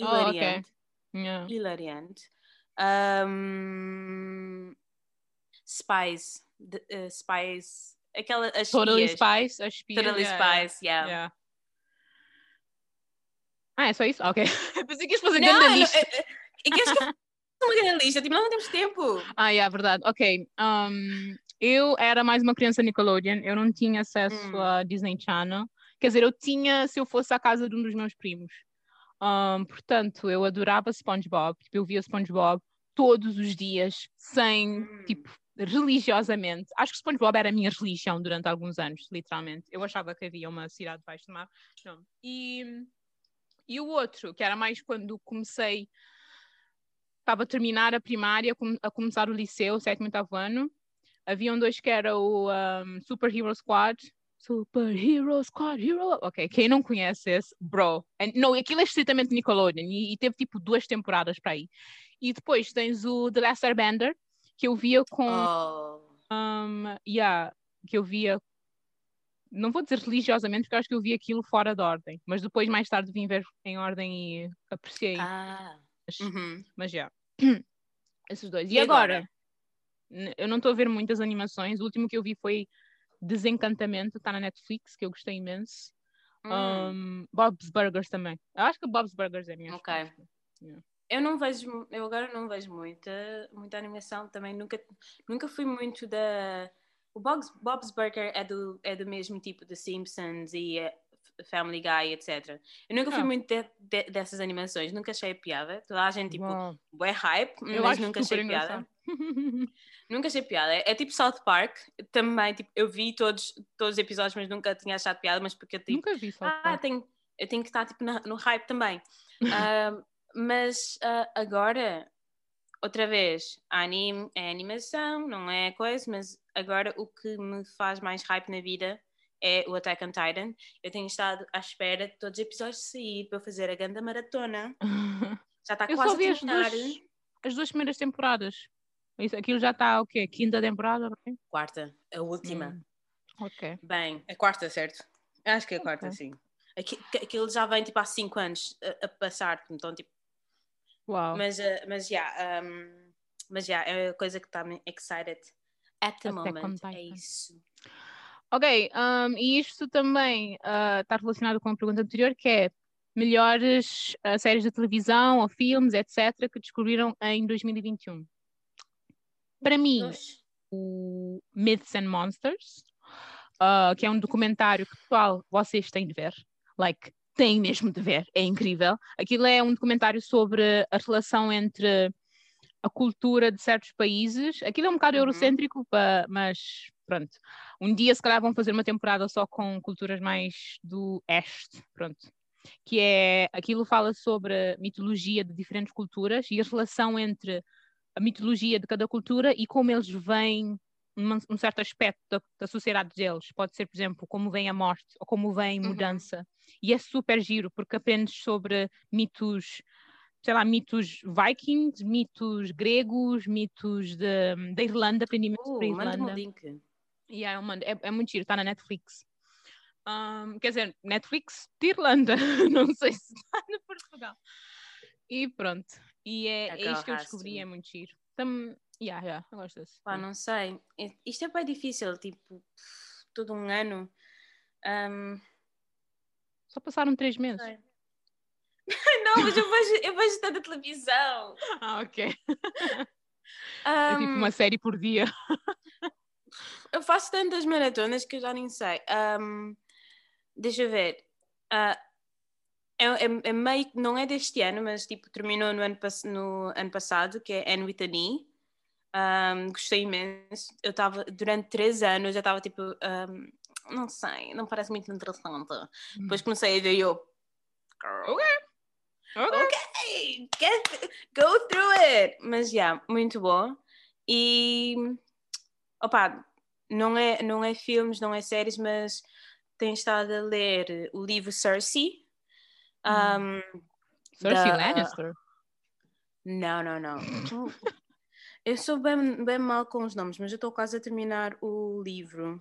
Oh, ok. hilariante, Yeah. hilariante. Um, Spies, de- uh, Spies, aquela as Totally espia. Totally yeah, Spies, yeah. yeah. Ah, é só isso? Ok. Pensei que ias fazer Não, grande eu não- lista. é- é- é uma grande lista, tipo, nós não temos tempo. Ah, é verdade. Ok. Um, eu era mais uma criança Nickelodeon, eu não tinha acesso Hum. a Disney Channel. Quer dizer, eu tinha se eu fosse à casa de um dos meus primos. Um, portanto, eu adorava SpongeBob. Tipo, eu via SpongeBob todos os dias, sem, Hum. tipo, religiosamente. Acho que SpongeBob era a minha religião durante alguns anos, literalmente. Eu achava que havia uma cidade debaixo do mar. Não. E, e o outro, que era mais quando comecei estava a terminar a primária, a começar o liceu, sétimo e oitavo ano. Haviam dois que era o um, Super Hero Squad. Super Hero Squad, Hero. Ok, quem não conhece esse, bro. And, não, aquilo é estritamente Nickelodeon e, e teve tipo duas temporadas para aí. E depois tens o The Last Airbender, que eu via com. Oh. Um, yeah, que eu via. Não vou dizer religiosamente, porque acho que eu vi aquilo fora de ordem, mas depois, mais tarde, vim ver em ordem e apreciei. Ah. Uhum. Mas já. Esses dois. E, E agora? agora? Eu não estou a ver muitas animações. O último que eu vi foi Desencantamento, está na Netflix, que eu gostei imenso. Hum. Um, Bob's Burgers também. Eu acho que Bob's Burgers é a minha Ok. resposta. Eu não vejo, eu agora não vejo muita, muita animação também, nunca, nunca fui muito da... O Bob's, Bob's Burger é do, é do mesmo tipo de Simpsons e eh, Family Guy, etc. Eu nunca fui Ah. muito de- de- dessas animações, nunca achei piada. Toda a gente, tipo, Uau. é hype, Eu mas nunca achei piada. Nunca achei piada. É, é tipo South Park, também, tipo, eu vi todos, todos os episódios, mas nunca tinha achado piada, mas porque eu, tipo, Nunca vi só. ah, tenho, eu tenho que estar tipo, na- no hype também. Ah, mas ah, agora, outra vez, anime é animação, não é coisa, mas agora o que me faz mais hype na vida é o Attack on Titan. Eu tenho estado à espera de todos os episódios sair para eu fazer a grande maratona. Já está eu quase só vi a as terminar. duas, as duas primeiras temporadas. Isso, aquilo já está o quê? Quinta temporada? Quarta, a última. Hum, Ok. Bem, a quarta, certo? Acho que é a quarta, Ok. sim. Aqui- Aquilo já vem tipo há 5 anos a, a passar, então tipo. Uau. Mas, eh, mas já. um, mas já, é a coisa que está me excited at the on moment. É isso. Ok, um, e isto também uh, está relacionado com a pergunta anterior, que é melhores uh, séries de televisão ou filmes, etc., que descobriram em 2021. Para mim, o Myths and Monsters, uh, que é um documentário que, pessoal, vocês têm de ver. Like, têm mesmo de ver, é incrível. Aquilo é um documentário sobre a relação entre a cultura de certos países. Aquilo é um bocado Uhum. eurocêntrico, mas pronto. Um dia, se calhar, vão fazer uma temporada só com culturas mais do este, pronto. Que é, aquilo fala sobre a mitologia de diferentes culturas e a relação entre a mitologia de cada cultura e como eles veem um certo aspecto da, da sociedade deles. Pode ser, por exemplo, como vem a morte ou como vem Uhum. mudança. E é super giro, porque aprendes sobre mitos, sei lá, mitos vikings, mitos gregos, mitos da Irlanda, aprendi imenso sobre a Uh, Manda-me Irlanda. link. Yeah, eu mando. É, é muito giro, está na Netflix. Um, quer dizer, Netflix de Irlanda, não sei se está na Portugal. E pronto. E é, é girl isto que eu descobri, to. é muito giro. Tam, yeah, yeah, eu gosto desse. Pá, não sei. I- Isto é bem difícil, tipo, todo um ano. Ahm, Só passaram três meses. sei. não, mas eu vejo, eu vejo tanta televisão. Ah, ok. É tipo uma série por dia. Eu faço tantas maratonas que eu já nem sei. Ahm, deixa eu ver. Ah, é, é- é meio que não é deste ano, mas tipo terminou no ano, no ano passado, que é Anne with an E. Ahm, gostei imenso. Eu estava durante três anos, eu estava tipo, ahm, não sei, não parece muito interessante. Depois comecei a ver eu. Ok. Ok. get, go through it. Mas já, muito bom. E opa, não é, não é filmes, não é séries, mas tenho estado a ler o livro Cersei. Um, Cersei da- Lannister. não, não, não. Eu sou bem, bem mal com os nomes, mas eu estou quase a terminar o livro.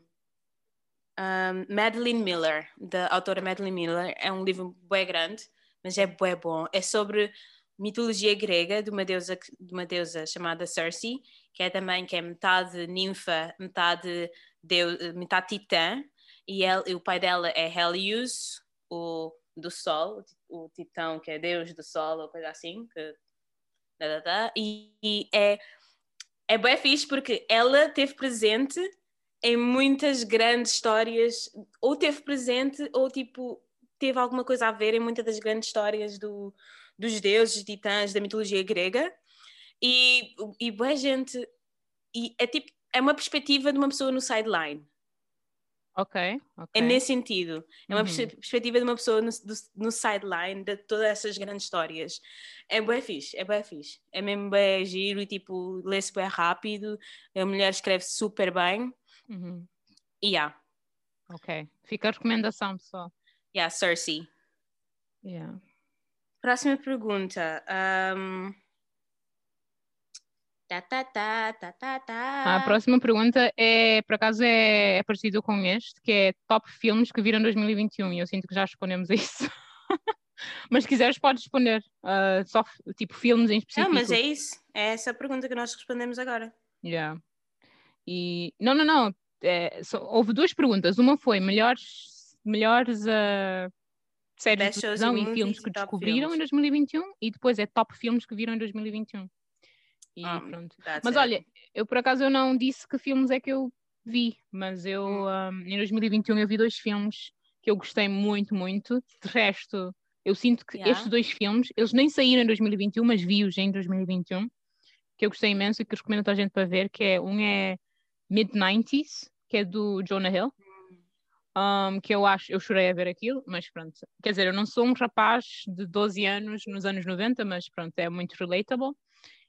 Um, Madeline Miller, da autora Madeline Miller. É um livro bem grande, mas é bem bom. É sobre mitologia grega de uma deusa, de uma deusa chamada Cersei, que é também que é metade ninfa, metade, deu, metade titã, e, ela, e o pai dela é Helios, o do sol, o titão que é deus do sol, ou coisa assim, que. E, e é, é bem fixe porque ela teve presente em muitas grandes histórias, ou teve presente, ou tipo, teve alguma coisa a ver em muitas das grandes histórias do, dos deuses, titãs da mitologia grega. E, e boa gente, e é tipo, é uma perspectiva de uma pessoa no sideline. Ok, ok. É nesse sentido. É uma Uhum. perspe- perspectiva de uma pessoa no, no sideline de todas essas grandes histórias. É bem fixe, é bem fixe. É mesmo bem giro e tipo, lê-se bem rápido. A mulher escreve super bem. Uhum. E yeah, Ok. Fica a recomendação, pessoal. yeah, Cersei. Yeah. Próxima pergunta. Um... Tá, tá, tá, tá, tá, tá. A próxima pergunta é, por acaso, é, é parecido com este, que é top filmes que viram em 2021, e eu sinto que já respondemos a isso. Mas se quiseres, podes responder. ah, só, tipo, filmes em Não, específico. mas é isso. É essa a pergunta que nós respondemos agora. Yeah. E, não, não, não. é, só- houve duas perguntas. Uma foi melhores, melhores ah, séries de televisão e filmes que descobriram em filmes. 2021 e depois é top filmes que viram em 2021. E Ah, pronto. Mas it. olha, eu por acaso eu não disse que filmes é que eu vi, mas eu Hum. um, em 2021 eu vi dois filmes que eu gostei muito, muito. De resto, eu sinto que Yeah. estes dois filmes, eles nem saíram em 2021, mas vi-os em 2021, que eu gostei imenso e que recomendo a gente para ver, que é um é Mid-90s, que é do Jonah Hill. Um, que eu acho, eu chorei a ver aquilo, mas pronto. Quer dizer, eu não sou um rapaz de 12 anos nos anos 90, mas pronto, é muito relatable.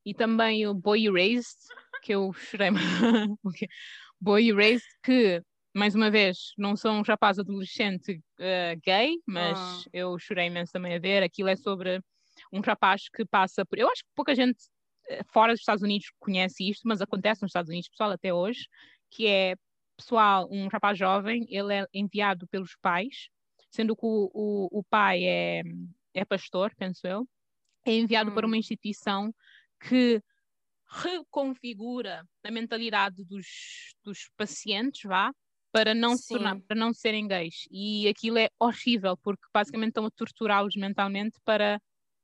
E também o Boy Erased, que eu chorei. Boy Erased, que, mais uma vez, não sou um rapaz adolescente eh, gay, mas Ah. eu chorei imenso também a ver. Aquilo é sobre um rapaz que passa por. Eu acho que pouca gente eh, fora dos Estados Unidos conhece isto, mas acontece nos Estados Unidos, pessoal, até hoje, que é pessoal, um rapaz jovem, ele é enviado pelos pais, sendo que o, o, o pai é, é pastor, penso eu, é enviado para Hum. uma instituição que reconfigura a mentalidade dos, dos pacientes, vá, para não se tornar, para não serem gays. E aquilo é horrível, porque basicamente estão a torturá-los mentalmente para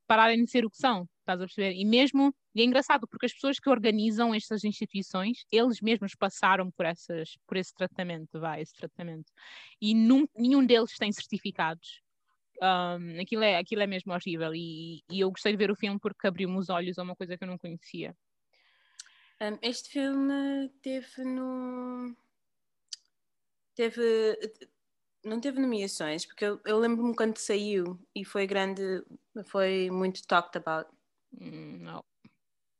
pararem de ser o que são, estás a perceber? E mesmo, e é engraçado, porque as pessoas que organizam estas instituições, eles mesmos passaram por, essas, por esse tratamento, vai, esse tratamento. E num, nenhum deles tem certificados. Um, aquilo, é, aquilo é mesmo horrível e, e eu gostei de ver o filme porque abriu-me os olhos a uma coisa que eu não conhecia. Um, este filme teve no. Teve. Não teve nomeações, porque eu, eu lembro-me quando saiu e foi grande, foi muito talked about. Hum, não.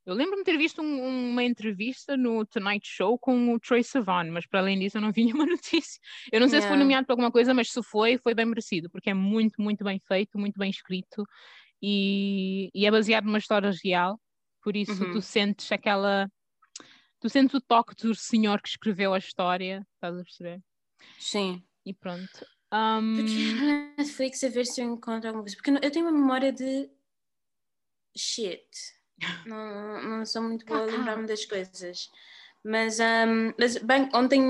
Eu lembro-me de ter visto um, uma entrevista no Tonight Show com o Troy Sivan, mas para além disso eu não vi nenhuma notícia. Eu não sei yeah. se foi nomeado para alguma coisa, mas se foi, foi bem merecido, porque é muito, muito bem feito, muito bem escrito e, e é baseado numa história real, por isso uhum. tu sentes aquela tu sentes o toque do senhor que escreveu a história, estás a perceber? Sim. E pronto. Um... Porque Netflix a ver se eu encontro alguma coisa. Porque eu tenho uma memória de shit. Não, não sou muito boa a lembrar-me das coisas. Mas, um, mas bem, ontem,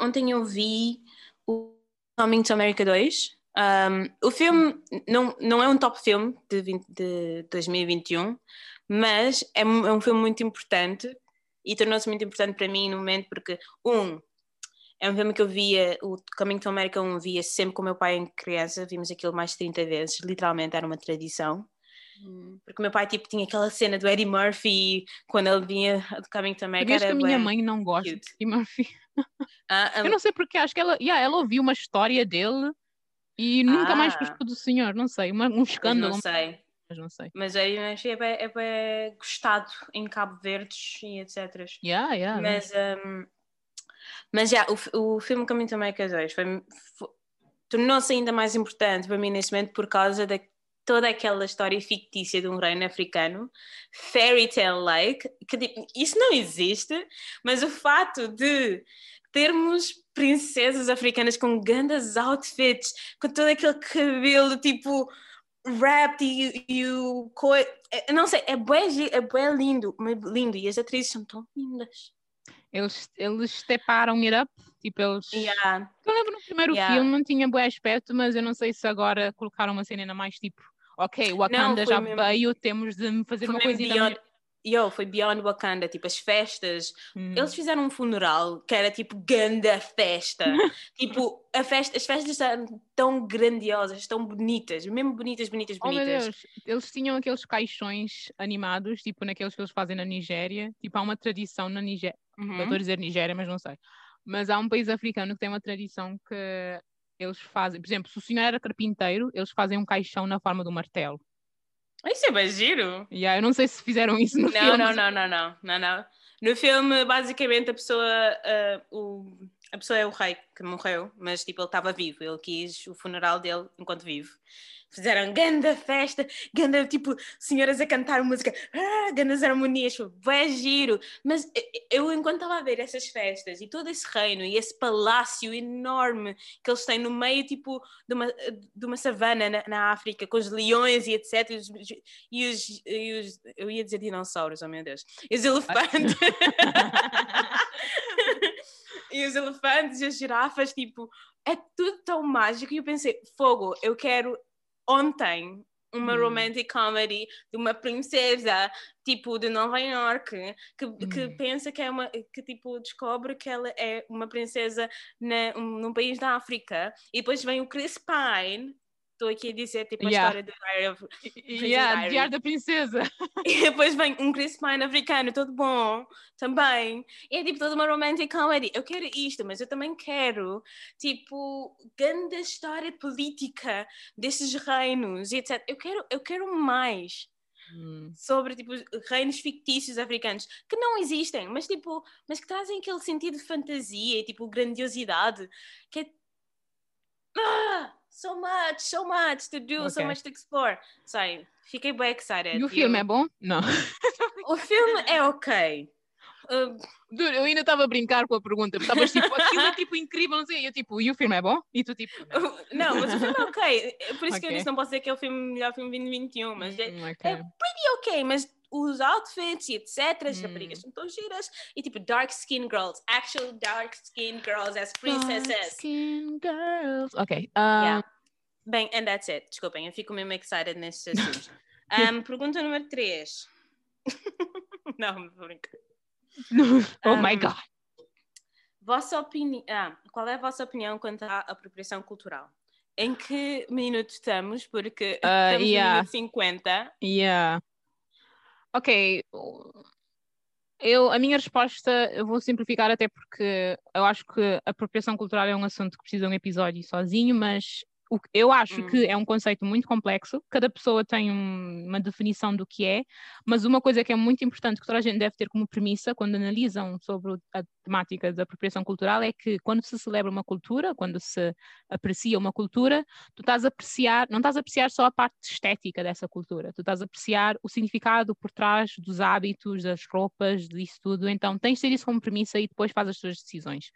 ontem eu vi o Coming to America 2. Um, o filme não, não é um top filme de, 20, de 2021, mas é, é um filme muito importante e tornou-se muito importante para mim no momento porque, um, é um filme que eu via, o Coming to America 1 via sempre com o meu pai em criança, vimos aquilo mais de 30 vezes, literalmente era uma tradição. Hum. Porque o meu pai tipo, tinha aquela cena do Eddie Murphy quando ele vinha do Coming to America. Era que a minha mãe não gosta cute. de Eddie Murphy. Ah, um... Eu não sei porque, acho que ela, yeah, ela ouviu uma história dele e nunca ah. mais gostou do senhor, não sei, uma, um escândalo. Mas não sei mas não sei. Mas aí é bem, é bem gostado em Cabo Verdes e etc. Yeah, yeah, mas, um, mas já, o, o filme Caminho também é 2 foi, foi, tornou-se ainda mais importante para mim nesse momento por causa da toda aquela história fictícia de um reino africano, fairy tale like, que tipo, isso não existe, mas o fato de termos princesas africanas com grandes outfits, com todo aquele cabelo tipo rap e, e o. É, não sei, é bem, é bem lindo, lindo e as atrizes são tão lindas. Eles, eles steparam it up, tipo eles... Yeah. Eu lembro no primeiro yeah. filme não tinha bom aspecto, mas eu não sei se agora colocaram uma cena ainda mais tipo ok, Wakanda não, já mesmo... veio, temos de fazer foi uma coisa beyond, yo, foi Beyond Wakanda, tipo, as festas. Hum. Eles fizeram um funeral que era tipo ganda festa. tipo, a festa, as festas eram tão grandiosas, tão bonitas, mesmo bonitas, bonitas, bonitas. Oh, Deus, eles tinham aqueles caixões animados, tipo naqueles que eles fazem na Nigéria. Tipo, há uma tradição na Nigéria. Uhum. Eu estou a dizer Nigéria, mas não sei. Mas há um país africano que tem uma tradição que eles fazem, por exemplo, se o senhor era carpinteiro, eles fazem um caixão na forma do martelo. Isso é bem giro. Yeah, eu não sei se fizeram isso no não, filme. Não, não, não, não, não, não. No filme, basicamente, a pessoa, uh, o, a pessoa é o rei que morreu, mas tipo, ele estava vivo, ele quis o funeral dele enquanto vivo fizeram ganda festa, ganda tipo senhoras a cantar música, ah, grandes harmonias, foi giro. Mas eu, enquanto estava a ver essas festas e todo esse reino e esse palácio enorme que eles têm no meio tipo de uma, de uma savana na, na África, com os leões e etc. E os, e os, e os, eu ia dizer dinossauros, oh meu Deus, e os elefantes. e os elefantes e as girafas, tipo, é tudo tão mágico. E eu pensei, fogo, eu quero ontem uma hum. romantic comedy de uma princesa tipo de Nova York que, hum. que pensa que é uma que tipo descobre que ela é uma princesa na, um, num país da África e depois vem o Chris Pine estou aqui a dizer tipo a yeah. história do Diary of yeah, Diary. Diário da Princesa. E depois vem um Chris Pine africano, todo bom, também. E é tipo toda uma romantic comedy. Eu quero isto, mas eu também quero, tipo, grande história política desses reinos e etc. Eu quero, eu quero mais. Hum. sobre tipo reinos fictícios africanos que não existem, mas tipo, mas que trazem aquele sentido de fantasia e tipo grandiosidade que é ah! So much, so much to do, okay. so much to explore. Sorry, fiquei bem excited. E o filme é bom? Não. o filme é ok. Uh, eu ainda estava a brincar com a pergunta, estavas tipo, aquilo é tipo incrível, não sei, e eu tipo, e o filme é bom? E tu tipo, não, mas o filme é ok, por isso okay. que eu disse, não posso dizer que é o filme, melhor filme de 2021, mas é, hum, okay. é pretty ok, mas os outfits e etc. As Hum. raparigas são tão giras. E tipo, dark skin girls, actual dark skin girls as princesses. Skin girls. Ok. ah, Yeah. Bem, and that's it. Desculpem, eu fico mesmo excited nesses assuntos. Um, pergunta número 3. Não, vou brincar. oh my Um, god. Vossa opinião. Ah, qual é a vossa opinião quanto à apropriação cultural? Em que minuto estamos? Porque Ah, estamos yeah. no minuto 50. Yeah. Ok. Eu, a minha resposta, eu vou simplificar até porque eu acho que apropriação cultural é um assunto que precisa de um episódio sozinho, mas eu acho Hum. que é um conceito muito complexo, cada pessoa tem um- uma definição do que é, mas uma coisa que é muito importante que toda a gente deve ter como premissa quando analisam sobre a temática da apropriação cultural é que quando se celebra uma cultura, quando se aprecia uma cultura, tu estás a apreciar, não estás a apreciar só a parte estética dessa cultura, tu estás a apreciar o significado por trás dos hábitos, das roupas, disso tudo. Então tens de ter isso como premissa e depois faz as tuas decisões.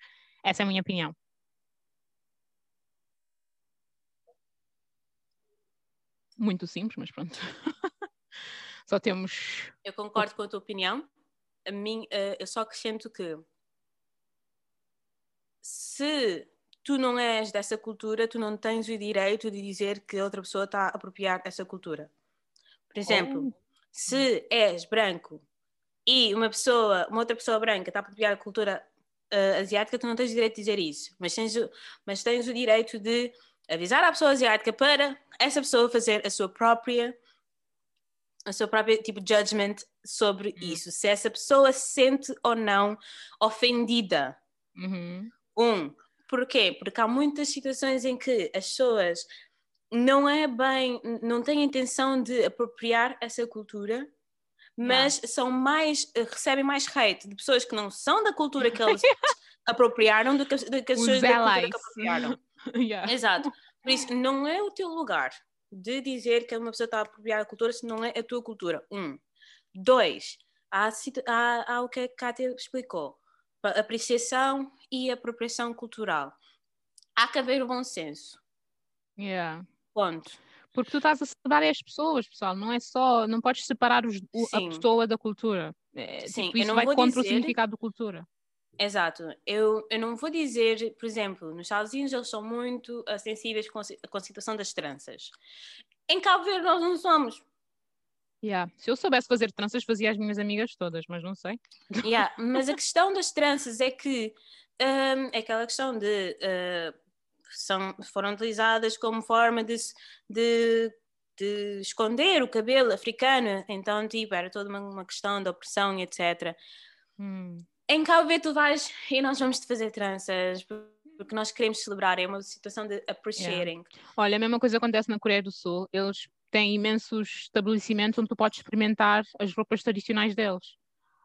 Essa é a minha opinião. Muito simples, mas pronto. Só temos. Eu concordo com a tua opinião. A mim, eh, eu só acrescento que se tu não és dessa cultura, tu não tens o direito de dizer que outra pessoa está a apropriar essa cultura. Por exemplo, se és branco e uma pessoa, uma outra pessoa branca está a apropriar a cultura eh, asiática, tu não tens o direito de dizer isso, mas tens, o, mas tens o direito de avisar à pessoa asiática para essa pessoa fazer a sua própria a sua própria tipo judgment sobre Hum. isso, se essa pessoa se sente ou não ofendida. Uhum. Um, porquê? Porque há muitas situações em que as pessoas não é bem, não têm intenção de apropriar essa cultura, mas são mais, recebem mais hate de pessoas que não são da cultura que eles apropriaram do que, do que as Os pessoas da cultura que apropriaram. Yeah. Exato. Por isso, não é o teu lugar de dizer que uma pessoa está a apropriar a cultura se não é a tua cultura. Um. Dois. Há, há, há o que a Kátia explicou. Apreciação e apropriação cultural. Há que haver o bom senso. Yeah. Ponto. Porque tu estás a separar as pessoas, pessoal, não é só, não podes separar os- o- a pessoa da cultura. É, Sim, tipo, eu isso não vai vou contra o dizer- significado da cultura. Exato. Eu, eu não vou dizer, por exemplo, nos Estados Unidos eles são muito ah, sensíveis com, a situação das tranças. Em Cabo Verde nós não somos. Yeah. Se eu soubesse fazer tranças, fazia as minhas amigas todas, mas não sei. Yeah, mas a questão das tranças é que hum, é aquela questão de uh, são, foram utilizadas como forma de, de, de esconder o cabelo africano, então tipo, era toda uma, uma questão de opressão e etc. Hum. Em Cabo Verde tu vais e nós vamos te fazer tranças porque nós queremos celebrar, é uma situação de appreciating. Olha, a mesma coisa acontece na Coreia do Sul. Eles têm imensos estabelecimentos onde tu podes experimentar as roupas tradicionais deles.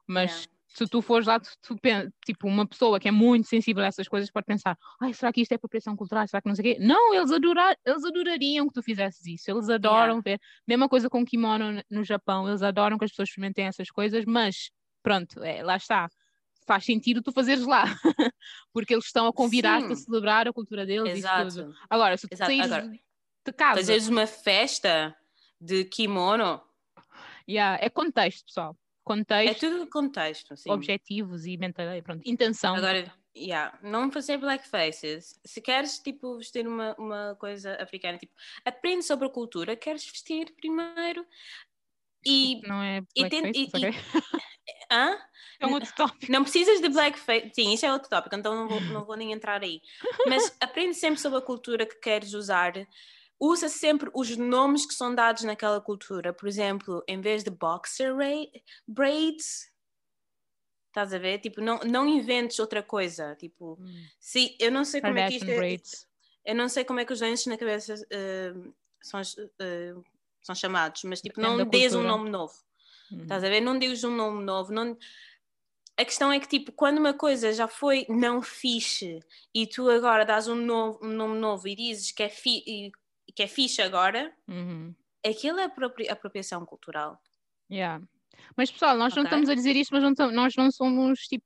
Mas Yeah. se tu fores lá, tu, tu tipo, uma pessoa que é muito sensível a essas coisas pode pensar, ai, será que isto é apropriação cultural? Será que não sei o quê? Não, eles, adorar, eles adorariam que tu fizesses isso. Eles adoram ver. Mesma coisa com kimono no- no Japão. Eles adoram que as pessoas experimentem essas coisas, mas pronto, é, lá está. Faz sentido tu fazeres lá. Porque eles estão a convidar-te a celebrar a cultura deles. Exato. Agora, se tu Exato. saíres Agora, de- casa, Fazeres uma festa de kimono yeah, é contexto, pessoal. é Contexto, tudo contexto. Sim. objetivos e mentalidade, pronto. Intenção. Agora, yeah, não fazer blackfaces. Se queres, tipo, vestir uma, uma coisa africana, tipo, aprende sobre a cultura, queres vestir primeiro e... não é e tem- blackface, e- ok? Hã? É um outro tópico. Não precisas de blackface. Sim, isso é outro tópico, então não vou, não vou nem entrar aí. Mas aprende sempre sobre a cultura que queres usar. Usa sempre os nomes que são dados naquela cultura. Por exemplo, em vez de boxer ra- braids, estás a ver? Tipo, não, não inventes outra coisa. Tipo, se, eu não sei como é que isto é, eu não sei como é que os dentes na cabeça eh, são, eh, são chamados, mas tipo, Depende não dês um nome novo. Hum. Estás a ver? Não digas um nome novo. Não... A questão é que, tipo, quando uma coisa já foi não fixe e tu agora dás um, novo, um nome novo e dizes que é, fi... que é fixe agora, Uhum. aquilo é apropri- apropriação cultural. Yeah. Mas pessoal, nós não Ok. estamos a dizer isto, mas não nós não somos tipo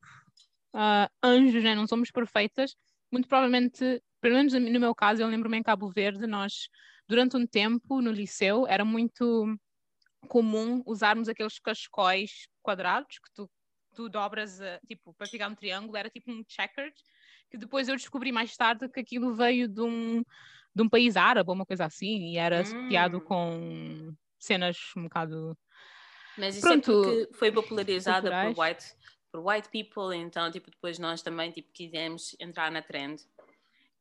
ah, anjos, né? não somos perfeitas. Muito provavelmente, pelo menos no meu caso, eu lembro-me em Cabo Verde, nós durante um tempo no liceu era muito comum usarmos aqueles cascóis quadrados que tu, tu dobras, tipo, para ficar um triângulo, era tipo um checkered, que depois eu descobri mais tarde que aquilo veio de um, de um país árabe ou uma coisa assim, e era associado Hum. com cenas um bocado. Mas isso Pronto, é porque foi popularizada por white, por white people, então tipo, depois nós também tipo, quisemos entrar na trend.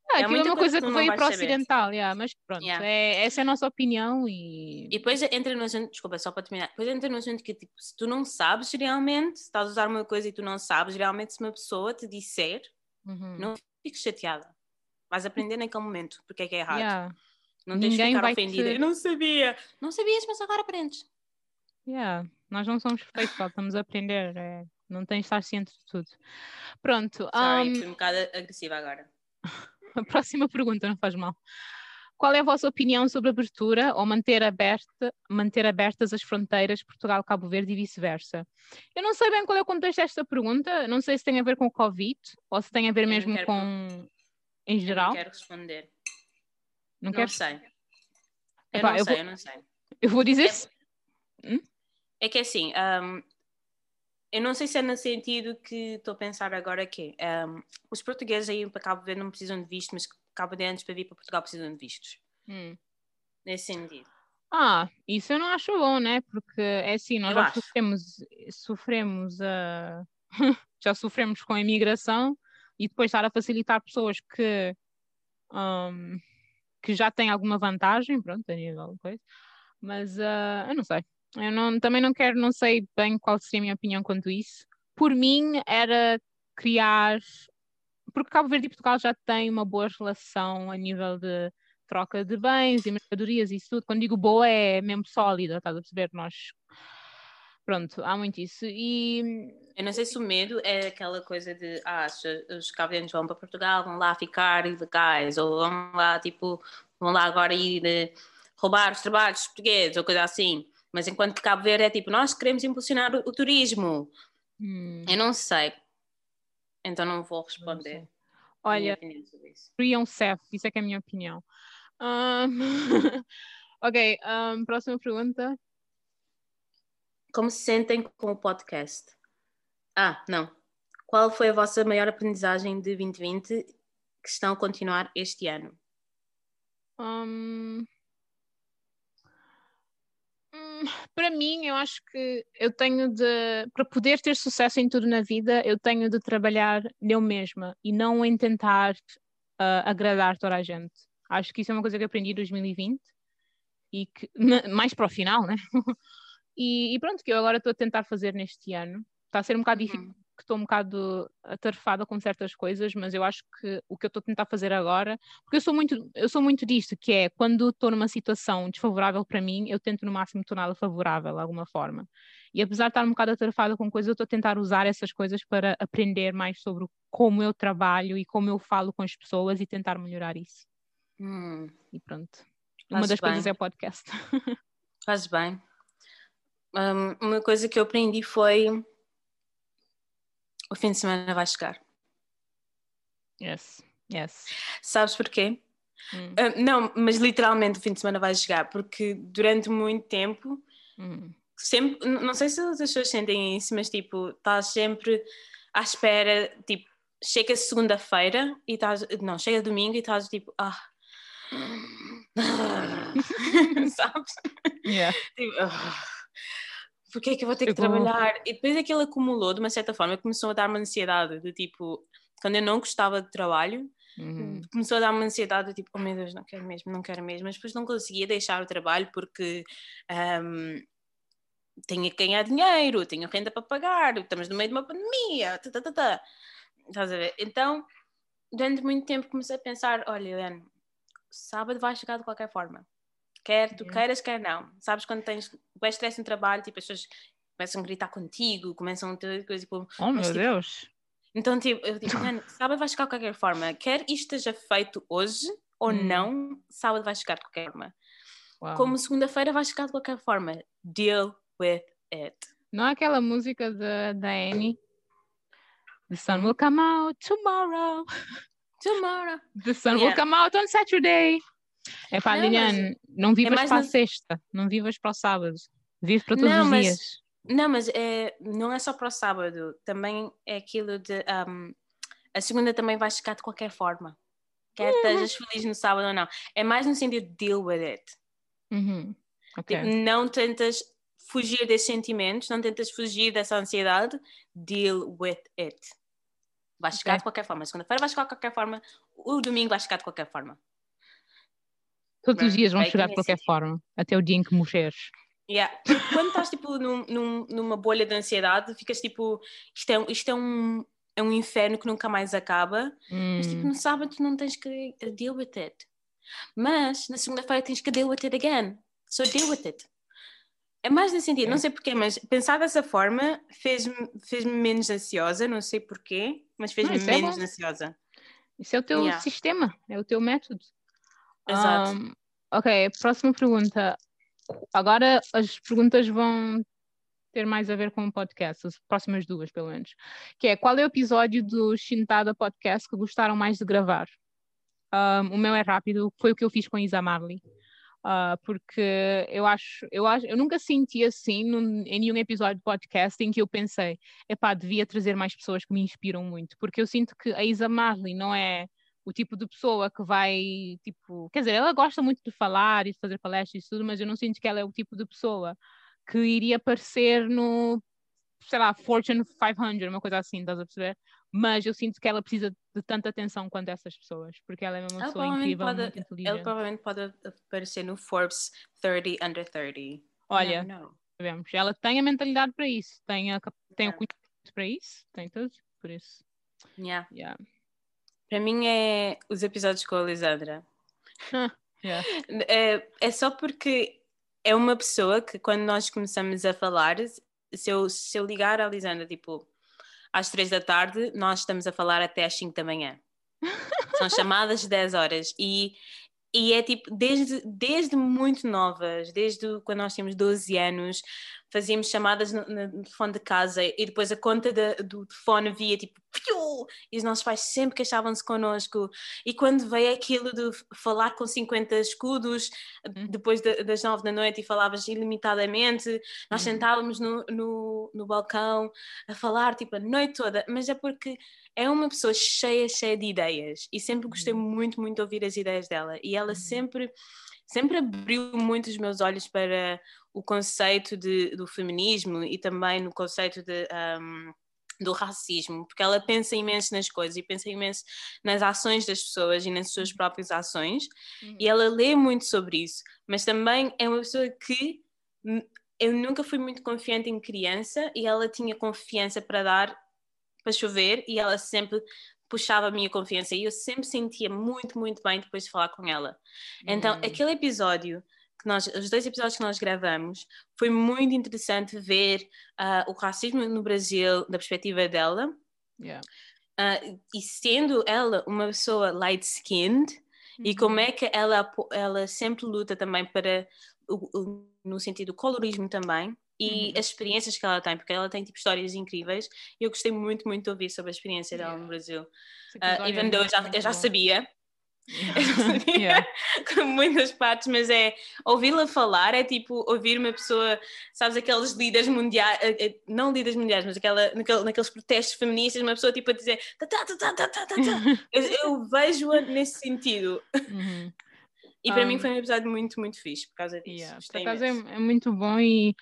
Ah, É aquilo é uma coisa que que veio para o ocidental, yeah, mas pronto, Yeah. é, essa é a nossa opinião e. E depois entra no assunto, desculpa, só para terminar, depois entra no assunto que tipo, se tu não sabes realmente, se estás a usar uma coisa e tu não sabes, realmente se uma pessoa te disser, Uhum. não fiques chateada. Vais aprender naquele momento porque é que é errado. Yeah, Não tens de Ninguém ficar vai ofendida. te- Eu não sabia. Não sabias, mas agora aprendes. yeah. Nós não somos perfeitos, só estamos a aprender. é, Não tens de estar ciente de tudo. Pronto, Sorry, um, fui um bocado agressiva agora. A próxima pergunta, não faz mal. Qual é a vossa opinião sobre abertura ou manter, aberta, manter abertas as fronteiras Portugal-Cabo Verde e vice-versa? Eu não sei bem qual é o contexto desta pergunta, não sei se tem a ver com o Covid ou se tem a ver Eu mesmo quero- com. Em geral? não quero responder. Não Não queres? sei. Eu Epá, não eu sei, vou- eu não sei. Eu vou dizer. É- se- É que assim, hum, eu não sei se é no sentido que estou a pensar agora que hum, os portugueses aí para Cabo Verde não precisam de visto, mas cabo-verdianos para vir para Portugal precisam de vistos. Hum. Nesse sentido. Ah, isso eu não acho bom, né? Porque é assim, nós Eu já acho. sofremos, sofremos a já sofremos com a imigração e depois estar a facilitar pessoas que, hum, que já têm alguma vantagem, pronto, a nível de coisa. Mas ah, eu não sei. Eu não, também não quero, não sei bem qual seria a minha opinião quanto isso. Por mim, era criar. Porque Cabo Verde e Portugal já têm uma boa relação a nível de troca de bens e mercadorias e isso tudo. Quando digo boa, é mesmo sólida, estás a perceber? Nós. Pronto, há muito isso. E. Eu não sei se o medo é aquela coisa de ah, os cabo-verdianos vão para Portugal, vão lá ficar ilegais, ou vão lá, tipo, vão lá agora ir eh, roubar os trabalhos portugueses, ou coisa assim. Mas enquanto Cabo Verde é tipo, nós queremos impulsionar o, o turismo. hum, Eu não sei. Então não vou não responder. minha Olha, criam CEF, isso é que é a minha opinião. Ahm, ok, ahm, próxima pergunta. Como se sentem com o podcast? Ah, não. Qual foi a vossa maior aprendizagem de 2020 que estão a continuar este ano? Hum, hum, para mim, eu acho que eu tenho de, para poder ter sucesso em tudo na vida, eu tenho de trabalhar eu mesma e não em tentar ah, agradar toda a gente. Acho que isso é uma coisa que aprendi em 2020 e que, ma- mais para o final, né? E, e pronto, que eu agora estou a tentar fazer neste ano. Está a ser um bocado difícil Uhum. Que estou um bocado atarefada com certas coisas, mas eu acho que o que eu estou a tentar fazer agora, porque eu sou muito, eu sou muito disto, que é quando estou numa situação desfavorável para mim, eu tento no máximo torná-la favorável de alguma forma. E apesar de estar um bocado atarefada com coisas, eu estou a tentar usar essas coisas para aprender mais sobre como eu trabalho e como eu falo com as pessoas e tentar melhorar isso. Hum, E pronto. Uma Fazes das coisas bem. é o podcast. faz bem. Hum, uma coisa que eu aprendi foi o fim de semana vai chegar. yes, yes. Sabes porquê? Hum, Hum, não, mas literalmente o fim de semana vai chegar, porque durante muito tempo hum. sempre, não sei se as pessoas sentem isso, mas tipo, estás sempre à espera, tipo, chega segunda-feira e estás, não, chega domingo e estás tipo, ah, sabes? Yeah. Tipo, ah, porque é que eu vou ter que Chegou. trabalhar? E depois aquilo acumulou de uma certa forma, começou a dar-me ansiedade, de tipo, quando eu não gostava de trabalho, Uhum. começou a dar-me ansiedade, tipo, oh meu Deus, não quero mesmo, não quero mesmo, mas depois não conseguia deixar o trabalho porque tinha que ganhar dinheiro, tinha renda para pagar, estamos no meio de uma pandemia, tá, tá, tá, tá. estás a ver? Então, durante muito tempo comecei a pensar, olha, Helena, sábado vai chegar de qualquer forma, quer tu Yeah. queiras, quer não, sabes quando tens o estresse no trabalho, tipo, as pessoas começam a gritar contigo, começam a ter coisa, tipo, Oh Mas, meu tipo, Deus. então, tipo, eu digo, mano, sábado vai chegar de qualquer forma. Quer isto esteja feito hoje ou Hum. não, sábado vai chegar de qualquer forma. Uau. Como segunda-feira vai chegar de qualquer forma. Deal with it. Não é aquela música da, da Annie? The sun will come out tomorrow. Tomorrow. The sun will Yeah. come out on Saturday. É pá, Não, mas Liliane, não vivas mais para a sexta, não vivas para o sábado. Vive para todos Não, os mas- dias. Não, mas é, não é só para o sábado, também é aquilo de um, a segunda também vai chegar de qualquer forma. Quer Uhum. estejas feliz no sábado ou não. É mais no sentido de deal with it. Uhum. Ok. Tipo, não tentas fugir desses sentimentos, não tentas fugir dessa ansiedade, deal with it. Vai chegar Ok. de qualquer forma. Segunda-feira vai chegar de qualquer forma, o domingo vai chegar de qualquer forma. Todos os Right. dias vão chegar ter de qualquer forma, até o dia em que morreres. Yeah. Porque Quando estás tipo num- num- numa bolha de ansiedade, ficas tipo, isto é, isto é um, é um inferno que nunca mais acaba. Mas tipo, Hum, no sábado tu não tens que deal with it. Mas na segunda-feira tens que deal with it again. So deal with it. É mais nesse sentido, não sei porquê, mas pensar dessa forma fez-me fez menos ansiosa, não sei porquê, mas fez-me é menos bom. ansiosa. Isso é o teu Yeah. sistema, é o teu método. Exato. Um, ok, próxima pergunta. Agora as perguntas vão ter mais a ver com o podcast, as próximas duas, pelo menos. Que é qual é o episódio do Shintada Podcast que gostaram mais de gravar? Um, o meu é rápido, foi o que eu fiz com Isa Marley. Ah, porque eu acho, eu acho, eu nunca senti assim num- em nenhum episódio de podcast em que eu pensei, epá, devia trazer mais pessoas que me inspiram muito, porque eu sinto que a Isa Marley não é o tipo de pessoa que vai, tipo, quer dizer, ela gosta muito de falar e de fazer palestras e tudo, mas eu não sinto que ela é o tipo de pessoa que iria aparecer no, sei lá, Fortune 500, uma coisa assim, estás a perceber? Mas eu sinto que ela precisa de tanta atenção quanto essas pessoas, porque ela é uma Ela pessoa incrível, pode, muito ela inteligente. provavelmente pode aparecer no Forbes 30 Under 30. You Olha, never know. sabemos, ela tem a mentalidade para isso, tem, a, tem o Yeah. conhecimento para isso, tem tudo, por isso, Yeah. yeah. Para mim é os episódios com a Lisandra. Yeah. É, é só porque é uma pessoa que quando nós começamos a falar, se eu, se eu ligar à Lisandra, tipo, às três da tarde, nós estamos a falar até às 5 da manhã. São chamadas de 10 horas e, e é tipo, desde, desde muito novas, desde quando nós tínhamos 12 anos, fazíamos chamadas no, no telefone de casa e depois a conta da- do telefone via tipo, piu! e os nossos pais sempre queixavam-se connosco. E quando veio aquilo de falar com 50 escudos Uhum. depois da- das 9 da noite e falavas ilimitadamente, nós Uhum. sentávamos no, no, no balcão a falar tipo a noite toda, mas é porque é uma pessoa cheia, cheia de ideias e sempre gostei Uhum. muito, muito de ouvir as ideias dela e ela sempre sempre abriu muito os meus olhos para o conceito de, do feminismo e também no conceito de, um, do racismo, porque ela pensa imenso nas coisas e pensa imenso nas ações das pessoas e nas suas próprias ações e ela lê muito sobre isso, mas também é uma pessoa que eu nunca fui muito confiante em criança e ela tinha confiança para dar para chover e ela sempre puxava a minha confiança e eu sempre sentia muito, muito bem depois de falar com ela. Então, Hum. aquele episódio que nós, os dois episódios que nós gravamos, foi muito interessante ver ah, o racismo no Brasil da perspectiva dela. Yeah. ah, e sendo ela uma pessoa light-skinned, e como é que ela, ela sempre luta também para, o- o- no sentido do colorismo também, e Uhum. as experiências que ela tem, porque ela tem tipo histórias incríveis, e eu gostei muito, muito de ouvir sobre a experiência dela Yeah. no Brasil. É even though eu já, muito eu já sabia, Yeah. Com muitas partes, mas é ouvi-la falar é tipo ouvir uma pessoa, sabes, aqueles líderes mundiais, eh, eh, não líderes mundiais, mas aquela, naquele, naqueles protestos feministas, uma pessoa tipo a dizer tá, tá, tá, tá, tá, tá, tá, tá. eu, eu vejo-a nesse sentido. Uhum. E para Um, mim foi um episódio muito, muito fixe por causa disso. Yeah, Por acaso é, é muito bom e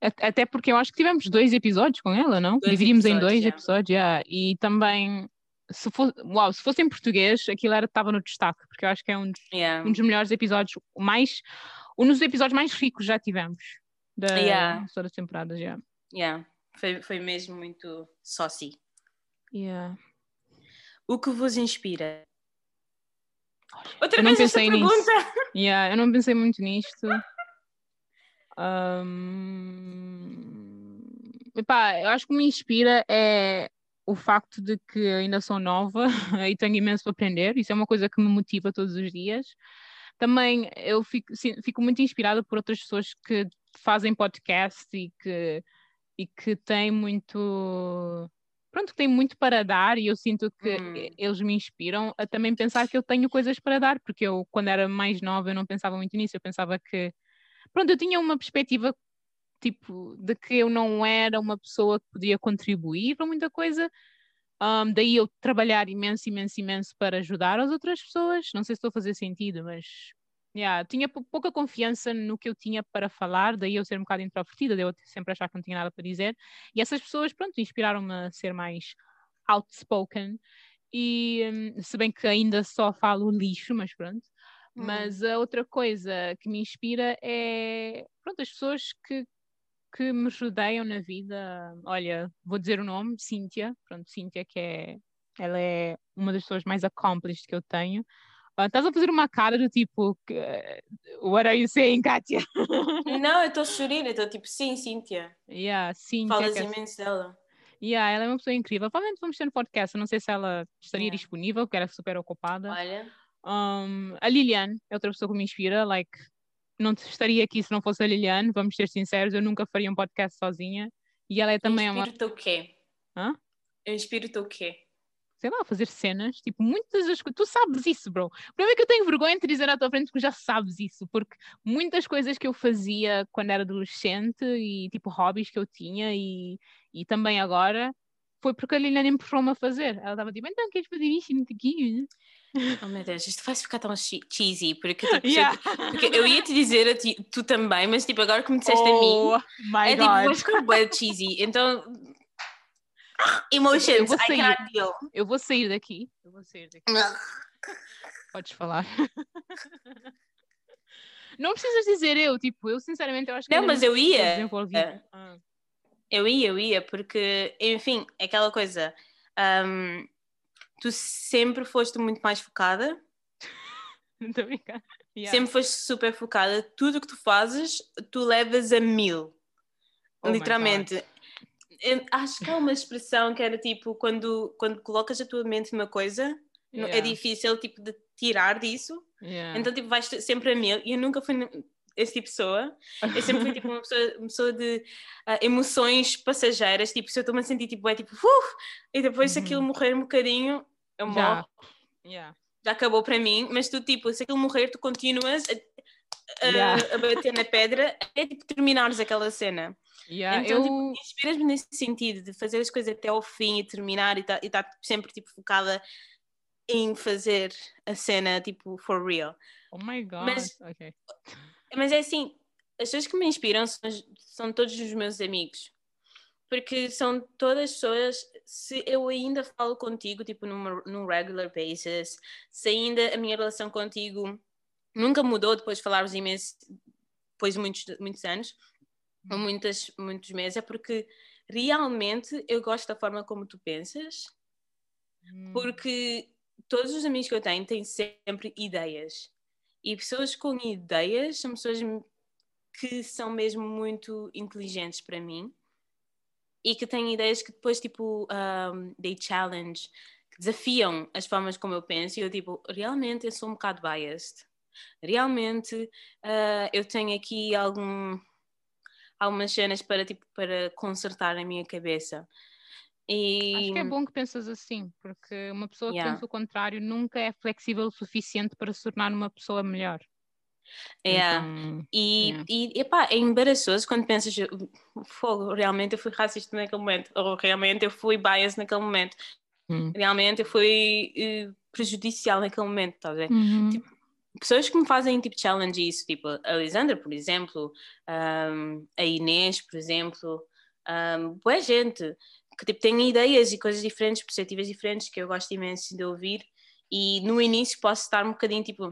até porque eu acho que tivemos dois episódios com ela, não? Dois Dividimos em dois yeah. episódios, yeah. e também se fosse, uau, se fosse em português, aquilo era estava no destaque, porque eu acho que é um dos, Yeah. um dos melhores episódios, mais um dos episódios mais ricos já tivemos da Yeah. de todas as temporadas, yeah. Yeah. Foi, foi mesmo muito saucy. Yeah. O que vos inspira? Outra eu não pensei nisso. pergunta. Yeah, eu não pensei muito nisto. Ahm, epá, eu acho que me inspira é o facto de que ainda sou nova e tenho imenso para aprender. Isso é uma coisa que me motiva todos os dias. Também eu fico, fico muito inspirada por outras pessoas que fazem podcast e que, e que têm muito. Pronto, que têm muito para dar e eu sinto que Hum. eles me inspiram a também pensar que eu tenho coisas para dar, porque eu, quando era mais nova, eu não pensava muito nisso, eu pensava que. Pronto, eu tinha uma perspectiva tipo, de que eu não era uma pessoa que podia contribuir para muita coisa. Um, daí eu trabalhar imenso, imenso, imenso para ajudar as outras pessoas. Não sei se estou a fazer sentido, mas yeah, tinha pouca confiança no que eu tinha para falar, daí eu ser um bocado introvertida, daí eu sempre achar que não tinha nada para dizer. E essas pessoas, pronto, inspiraram-me a ser mais outspoken. E um, se bem que ainda só falo lixo, mas pronto. Hum. Mas a outra coisa que me inspira é pronto, as pessoas que, que me rodeiam na vida. Olha, vou dizer o nome, Cíntia. Pronto, Cíntia, que é ela é uma das pessoas mais accomplished que eu tenho. Uh, estás a fazer uma cara do tipo, what are you saying, Kátia? Não, eu estou chorando, eu estou tipo, sim, Cíntia. Yeah, Cíntia. Falas é... imenso dela. Yeah, ela é uma pessoa incrível. Provavelmente vamos ter um podcast. Eu não sei se ela estaria yeah. disponível, porque era super ocupada. Olha. Um, a Liliane é outra pessoa que me inspira. Like, não estaria aqui se não fosse a Liliane, vamos ser sinceros. Eu nunca faria um podcast sozinha. E ela é também uma. Inspiro-te o quê? Hã? Inspiro-te o quê? sei lá, fazer cenas, tipo, muitas das coisas, tu sabes isso, bro. O problema é que eu tenho vergonha de te dizer à tua frente porque já sabes isso, porque muitas coisas que eu fazia quando era adolescente e, tipo, hobbies que eu tinha e, e também agora, foi porque a Liliana empurrou-me a fazer. Ela estava tipo, então queres fazer isto e aqui? Oh meu Deus, isto vai ficar tão cheesy, porque, tipo, yeah. porque eu ia te dizer a ti, tu também, mas tipo, agora que me disseste oh, a mim, é God. tipo, vai ficar bem cheesy, então Emotions, eu vou sair. Eu vou sair daqui. Eu vou sair daqui. Podes falar. Não precisas dizer eu, tipo, eu sinceramente eu acho que. Não, mas eu ia. Ah. Eu ia, eu ia, porque, enfim, aquela coisa. Um, tu sempre foste muito mais focada. Muito obrigada. Yeah. Sempre foste super focada. Tudo que tu fazes, tu levas a mil. Oh Literalmente acho que há uma expressão que era tipo quando, quando colocas a tua mente numa coisa é yeah. é difícil tipo de tirar disso yeah. então tipo vais sempre a mil e eu nunca fui esse tipo de pessoa eu sempre fui tipo uma pessoa, uma pessoa de uh, emoções passageiras tipo se eu estou-me a sentir tipo é tipo uh, e depois se aquilo uhum. morrer um bocadinho eu morro yeah. já acabou para mim mas tu tipo se aquilo morrer tu continuas a, a, a bater na pedra até tipo terminares aquela cena Yeah, então, eu... tipo, inspiras-me nesse sentido de fazer as coisas até ao fim e terminar e estar tá, tá sempre tipo, focada em fazer a cena tipo for real. Oh my god. Mas, okay. Mas é assim, as pessoas que me inspiram são, são todos os meus amigos. Porque são todas pessoas, se eu ainda falo contigo, tipo, numa, num regular basis, se ainda a minha relação contigo nunca mudou depois de falarmos imenso, depois de muitos, muitos anos, há muitas, muitos meses, é porque realmente eu gosto da forma como tu pensas, hum. porque todos os amigos que eu tenho têm sempre ideias. E pessoas com ideias são pessoas que são mesmo muito inteligentes para mim e que têm ideias que depois, tipo, um, they challenge, que desafiam as formas como eu penso. E eu, tipo, realmente eu sou um bocado biased. Realmente uh, eu tenho aqui algum algumas cenas para, tipo, para consertar a minha cabeça. E... Acho que é bom que pensas assim, porque uma pessoa yeah. que pensa o contrário nunca é flexível o suficiente para se tornar uma pessoa melhor. Yeah. Então, e, yeah. e epá, é embaraçoso quando pensas fogo, realmente eu fui racista naquele momento, ou realmente eu fui bias naquele momento, hum. realmente eu fui uh, prejudicial naquele momento, tá uhum. tipo, pessoas que me fazem tipo challenge isso, tipo a Lisandra, por exemplo, um, a Inês, por exemplo, um, boa gente que tipo, tem ideias e coisas diferentes, perspectivas diferentes que eu gosto imenso de ouvir e no início posso estar um bocadinho tipo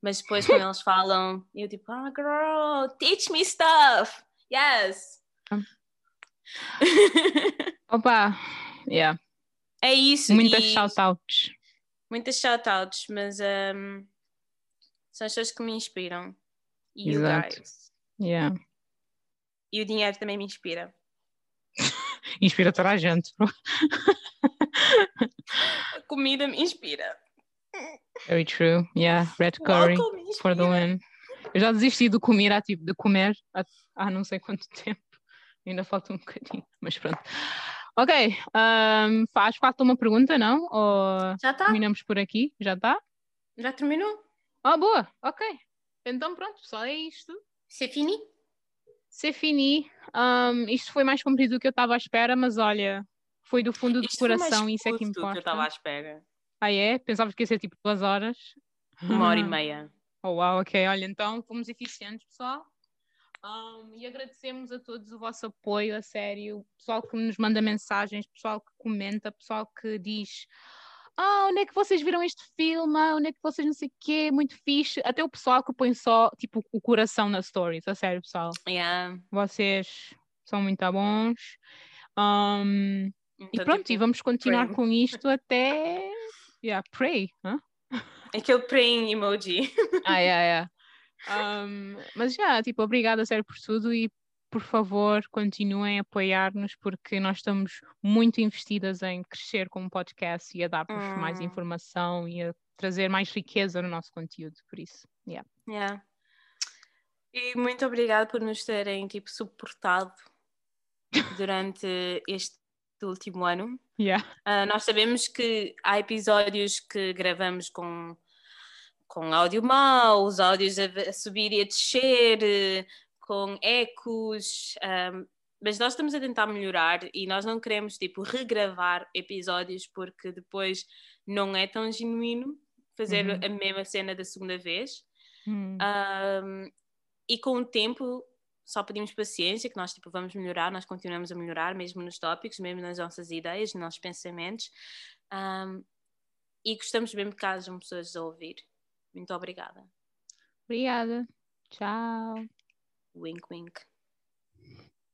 mas depois quando eles falam eu tipo ah oh, girl teach me stuff yes opa yeah é isso muitas e... shoutouts muitas shoutouts mas um, são as pessoas que me inspiram. E Exato. you guys. Yeah. E o dinheiro também me inspira. Inspira toda a gente. a comida me inspira. Very true. Yeah, red curry for the win. Eu já desisti de comer, há, tipo, de comer há, há não sei quanto tempo. Ainda falta um bocadinho, mas pronto. Ok, um, faz falta uma pergunta, não? Ou já está. Terminamos por aqui? Já está? Já terminou? Ah, boa, ok. Então pronto, pessoal, é isto. C'est fini? C'est fini. Um, isto foi mais comprido do que eu estava à espera, mas olha, foi do fundo do Isto coração, isso é que importa. que eu estava à espera. Ah, é? Pensavas que ia ser tipo duas horas? Uma hora e meia. Oh, uau, ok. Olha, então fomos eficientes, pessoal. Um, e agradecemos a todos o vosso apoio, a sério. Pessoal que nos manda mensagens, pessoal que comenta, pessoal que diz. Ah, onde é que vocês viram este filme? Ah, onde é que vocês não sei o quê? Muito fixe. Até o pessoal que põe só, tipo, o coração nas stories. A sério, pessoal. Yeah. Vocês são muito bons. Um, e Então, pronto, tipo, e vamos continuar pray. com isto até... Yeah, pray. hã? Aquele praying emoji. Ah, yeah, yeah. Um, mas já, tipo, obrigada, sério, por tudo e por favor, continuem a apoiar-nos porque nós estamos muito investidas em crescer como podcast e a dar-vos mais Hum. informação e a trazer mais riqueza no nosso conteúdo, por isso, yeah. Yeah. E muito obrigada por nos terem tipo, suportado durante este último ano. Yeah. Ah, nós sabemos que há episódios que gravamos com, com áudio mau, os áudios a, a subir e a descer, eh, com ecos, ahm, mas nós estamos a tentar melhorar e nós não queremos tipo regravar episódios porque depois não é tão genuíno fazer Uhum. a mesma cena da segunda vez. Hum. Um, e com o tempo só pedimos paciência, que nós tipo, vamos melhorar, nós continuamos a melhorar, mesmo nos tópicos, mesmo nas nossas ideias, nos nossos pensamentos. Um, e gostamos mesmo que hajam pessoas a ouvir. Muito obrigada. Obrigada. Tchau. Wink, wink.